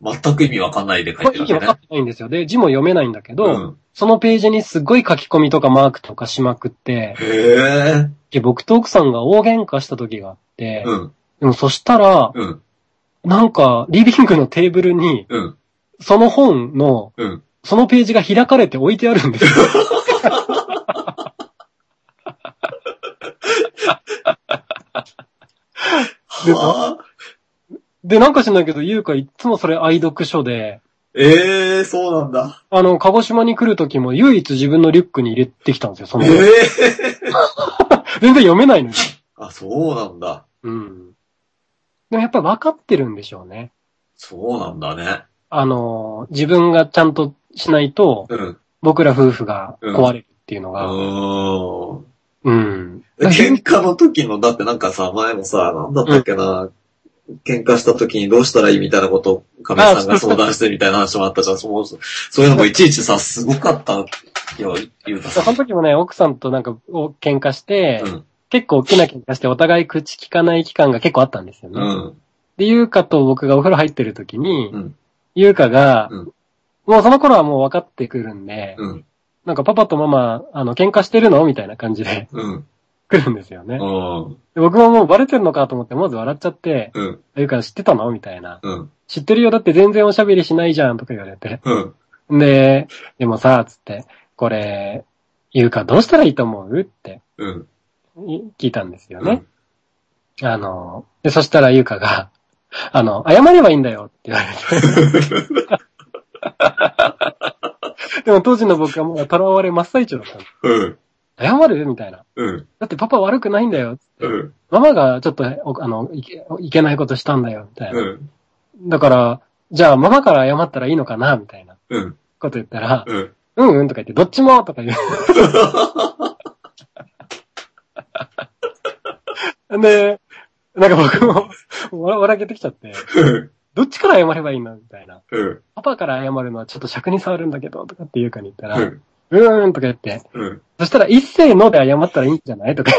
ー。全く意味わかんないで書いこてるわけねれ意味わかっ。てないんですよ。で、字も読めないんだけど、うん。そのページにすごい書き込みとかマークとかしまくって、へえ。で僕と奥さんが大喧嘩した時があって、うん。でもそしたら、うん。なんか、リビングのテーブルに、うん。その本の、うん。そそのページが開かれて置いてあるんですよ。はあ。で、なんか知んないけど、ゆうかいつもそれ愛読書で、ええそうなんだ。あの、鹿児島に来る時も唯一自分のリュックに入れてきたんですよ、そのええ本。全然読めないのに。あ、そうなんだ。うん。でもやっぱり分かってるんでしょうね。そうなんだね。あの、自分がちゃんとしないと、うん。僕ら夫婦が壊れるっていうのうが、ーん。うん。喧嘩の時の、だってなんかさ、前もさ、なんだったっけな、喧嘩した時にどうしたらいいみたいなことを亀井さんが相談してみたいな話もあったじゃん。そうそういうのもいちいちさ、すごかったよ、ゆうたさん。その時もね、奥さんとなんかお喧嘩して、うん。結構大きな喧嘩してお互い口聞かない期間が結構あったんですよね。うん。で、ゆうかと僕がお風呂入ってる時に、うんゆうかが、うんもうその頃はもう分かってくるんで、うん。なんかパパとママ、あの、喧嘩してるの？みたいな感じでうん。来るんですよね。僕ももうバレてるのかと思って、まず笑っちゃって、うん。ゆうか知ってたの？みたいな。うん。知ってるよ、だって全然おしゃべりしないじゃん、とか言われて。うん。で、でもさ、つって、これ、ゆうかどうしたらいいと思う？って聞いたんですよね。あの、で、そしたらゆうかが、あの、謝ればいいんだよって言われて。でも当時の僕はもう囚われ真っ最中だったの。うん。謝る？みたいな。うん。だってパパ悪くないんだよ。うん。ママがちょっと、おあの、いけいけないことしたんだよ。みたいな。うん。だから、じゃあママから謝ったらいいのかな？みたいなうん。こと言ったら、うん。うんうんとか言って、どっちもとか言う。で、なんか僕も笑笑けてきちゃって、どっちから謝ればいいのみたいな。うん。パパから謝るのはちょっと尺に触るんだけど、とかって言うかに言ったら、う。うんーんとか言って、うん。そしたら一斉ので謝ったらいいんじゃないとか。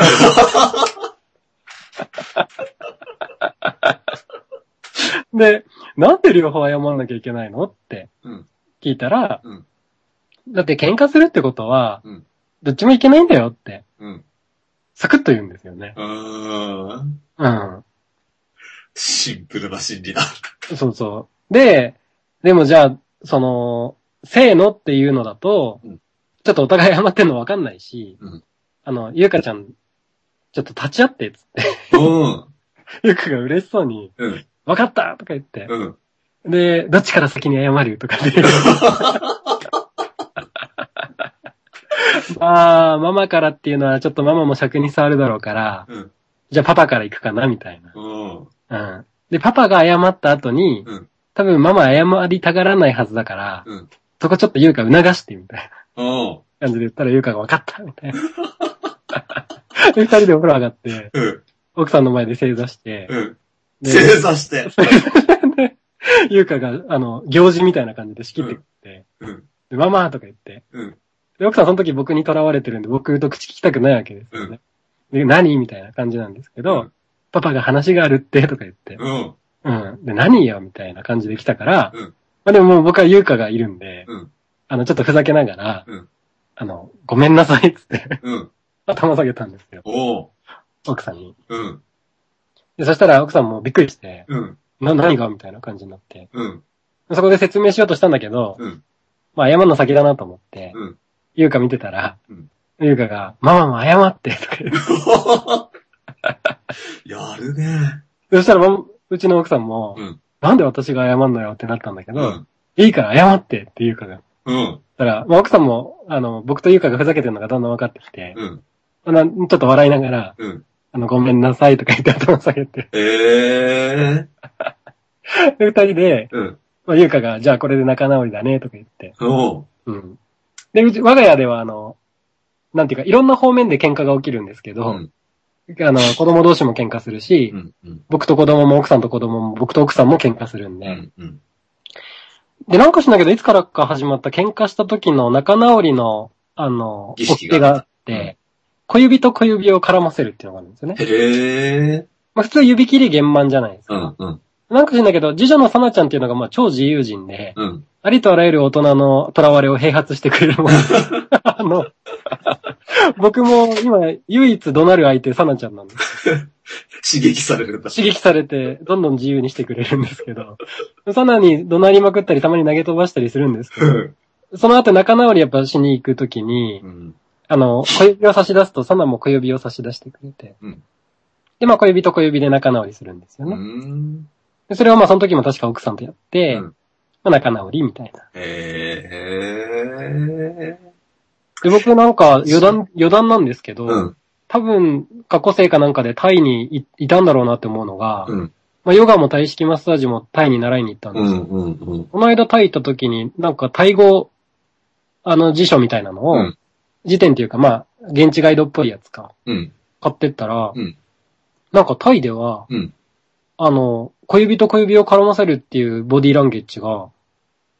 で、なんで両方謝んなきゃいけないのってうん聞いたら、うんだって喧嘩するってことは、うんどっちもいけないんだよって、うん。サクッと言うんですよね。うーん。うん。シンプルな心理だ。そうそう。で、でもじゃあ、その、せーのっていうのだと、うんちょっとお互い謝ってんのわかんないし、うんあの、ゆうかちゃん、ちょっと立ち会って、つって、うん。ゆうかが嬉しそうに、うん。わかったとか言って、うん。で、どっちから先に謝るとかで。まあ、ママからっていうのはちょっとママも尺に触るだろうから、うん。じゃあパパから行くかな、みたいな。うん。うん。で、パパが謝った後に、うん多分ママ謝りたがらないはずだから、うん。そこちょっと優香促して、みたいなうん。感じで言ったら優香が分かった、みたいな。で、二人でお風呂上がって、うん。奥さんの前で正座して、うん。で、正座して。で優香が、あの、行事みたいな感じで仕切ってくれて、うん。で、ママとか言って、うん。で、奥さんその時僕に囚われてるんで、僕と口聞きたくないわけですよね。で、何みたいな感じなんですけど、うんパパが話があるって、とか言って、うん。うん。で、何よみたいな感じで来たから、うんまあでももう僕は優香がいるんで、うんあの、ちょっとふざけながら、うんあの、ごめんなさいっつってうん。頭下げたんですよ。おう。奥さんに。うん。で、そしたら奥さんもびっくりして、うん。な、何がみたいな感じになって。うん。そこで説明しようとしたんだけど、うん。まあ謝るの先だなと思って、うん。優香見てたら、うん優香が、ママも謝って、とか言って。やるね。そしたらもう、うちの奥さんも、うん。なんで私が謝んのよってなったんだけど、うん。いいから謝ってって優香が。うん。だから、まあ、奥さんも、あの、僕と優香がふざけてるのがだんだん分かってきて、うん。まあなちょっと笑いながら、うん。あの、ごめんなさいとか言って頭下げて、ええで、二人で、うん。まあ、優香が、じゃあこれで仲直りだね、とか言って、おう。うん。で、うち、我が家では、あの、なんていうか、いろんな方面で喧嘩が起きるんですけど、うん。あの、子供同士も喧嘩するし、うん。うん。僕と子供も奥さんと子供も僕と奥さんも喧嘩するんで。うん。うん。で、なんかしないけど、いつからか始まった喧嘩した時の仲直りの、あの、儀式が掟があって、小指と小指を絡ませるっていうのがあるんですよね。へえ。まあ普通指切り玄満じゃないですか。うん。うん。なんかしないけど、次女のさなちゃんっていうのがまあ超自由人で、うん。ありとあらゆる大人の囚われを併発してくれるもん。あの、僕も今唯一怒鳴る相手さなちゃんなんです。刺激されるんだ。刺激されて、どんどん自由にしてくれるんですけど、さなに怒鳴りまくったり、たまに投げ飛ばしたりするんですけど、その後仲直りやっぱしに行くときにう、ん。あの、小指を差し出すと、サナも小指を差し出してくれて、うんで、まあ小指と小指で仲直りするんですようね。ん。でそれはまあその時も確か奥さんとやって、うんまあ仲直りみたいな。へえ。で、僕なんか余談、余談なんですけど、うん。多分、過去生かなんかでタイにいいたんだろうなって思うのが、うん。まあヨガもタイ式マッサージもタイに習いに行ったんですよ。うん。うん。うん。この間タイ行った時に、なんかタイ語、あの辞書みたいなのを、うん辞典っていうかまあ、現地ガイドっぽいやつか、うん。買ってったら、うんなんかタイでは、うんあの、小指と小指を絡ませるっていうボディーランゲッジが、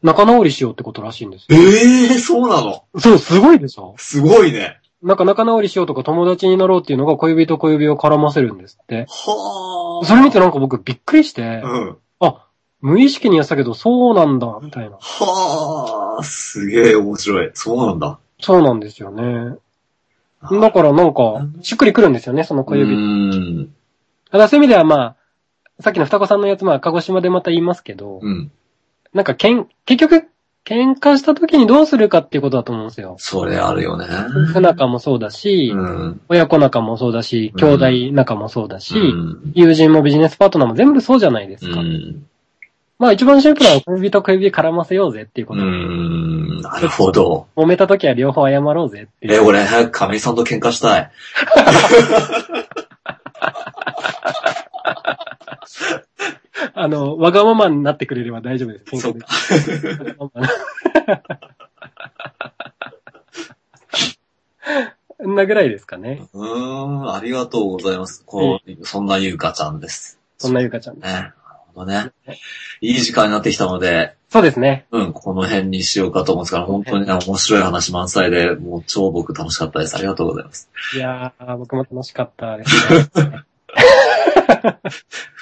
仲直りしようってことらしいんですよ。ええ、そうなの？そう、すごいでしょすごいね。なんか仲直りしようとか友達になろうっていうのが小指と小指を絡ませるんですって。はあ。それ見てなんか僕びっくりして、うん。あ、無意識にやってたけどそうなんだ、みたいな。はあ。すげえ面白い。そうなんだ。そうなんですよね。だからなんか、しっくりくるんですよね、その小う指。ん。ただそういう意味ではまあ、さっきの双子さんのやつ、まあ、鹿児島でまた言いますけど、うん。なんかけん、結局、喧嘩した時にどうするかっていうことだと思うんですよ。それあるよね。夫婦仲もそうだし、うん。親子仲もそうだし、兄弟仲もそうだし、うん。友人もビジネスパートナーも全部そうじゃないですうか。ん。まあ一番シンプルは小指と小指絡ませようぜっていうこうと。ん。なるほど。揉めた時は両方謝ろうぜってえ、いう。俺早く亀井さんと喧嘩したい。あの、わがままになってくれれば大丈夫です。そっ喧か嘩で。わがままそんなぐらいですかね。うーん、ありがとうございます。こう、そんなゆうかちゃんです。そんなゆかちゃんです。ね。なるほどね。いい時間になってきたので、そうですね。うん、この辺にしようかと思うんですから、本当にね、面白い話満載で、もう超僕楽しかったです。ありがとうございます。いやー、僕も楽しかったですね。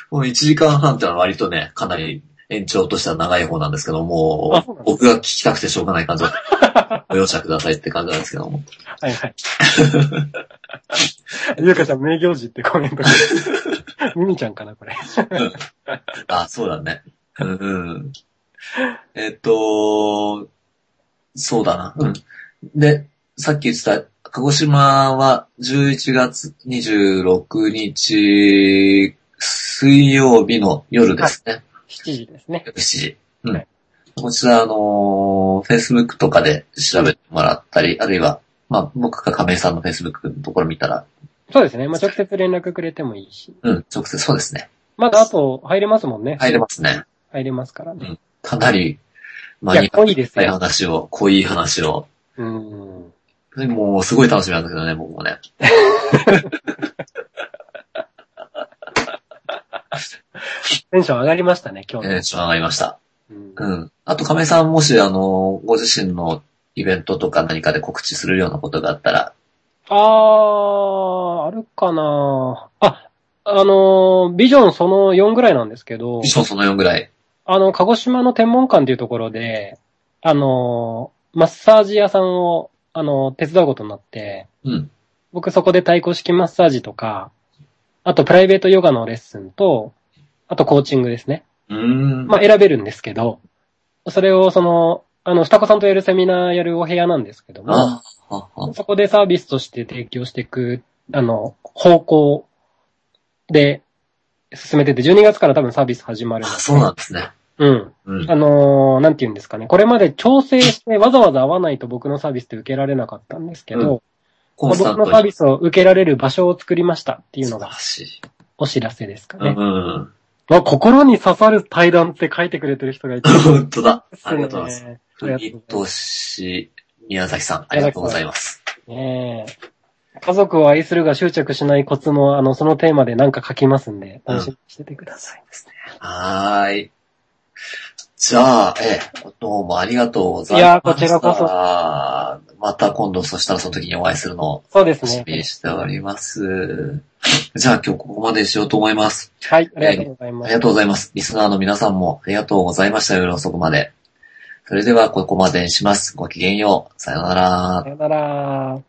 この1時間半ってのは割とね、かなり延長としては長い方なんですけども僕が聞きたくてしょうがない感じは、ご容赦くださいって感じなんですけども。はいはい。ゆかちゃん名行事ってコメントが。ミミちゃんかな、これ。あ、そうだね。うんうん。えっと、そうだな。うん。で、さっき言ってた、鹿児島は11月26日、水曜日の夜ですね。7時ですね。夜7時。うん。はいこちら、あのー、Facebook とかで調べてもらったり、あるいは、まあ、僕が亀井さんの Facebook のところ見たら、そうですね。まあ、直接連絡くれてもいいし。うん、直接そうですね。まだあと入れますもんね。入れますね。入れますからね。かなり、まいや、濃いですいよ。話を、濃い話を、うん。もうすごい楽しみなんだけどね、僕もね。テンション上がりましたね、今日の。テンション上がりました。うんうん。あと、亀井さんもし、あの、ご自身のイベントとか何かで告知するようなことがあったら、あー、あるかなあ、あのー、ビジョンその4ぐらいなんですけどビ、ジョンその4ぐらい。あの、鹿児島の天文館っていうところで、あのー、マッサージ屋さんを、あのー、手伝うことになって、うん。僕そこで太鼓式マッサージとか、あとプライベートヨガのレッスンと、あとコーチングですね。うーん。まあ選べるんですけど、それをその、あの、双子さんとやるセミナーやるお部屋なんですけども、そこでサービスとして提供していく、あの、方向で進めてて、12月から多分サービス始まるあ。そうなんですね。うん。うん。あのーなんて言うんですかね。これまで調整してわざわざ会わないと僕のサービスって受けられなかったんですけど、まあコンスタントに。僕のサービスを受けられる場所を作りましたっていうのが。お知らせですかうね。ん。まあ、心に刺さる対談って書いてくれてる人がいて。本当だ。ありがとうございます。国とし、宮崎さん、ありがとうございます。ねえ。家族を愛するが執着しないコツも、あの、そのテーマでなんか書きますんで、楽しみにしててくださいですね。はーい。じゃあ、ええ、どうもありがとうございました。いやこちらこそまた今度、そしたらその時にお会いするのをそうです楽しみにね。しております。じゃあ今日ここまでしようと思います。はい、ありがとうございます。ありがとうございます。リスナーの皆さんもありがとうございました。夜遅くまで。それではここまでにします。ごきげんよう。さようならさ。よなら。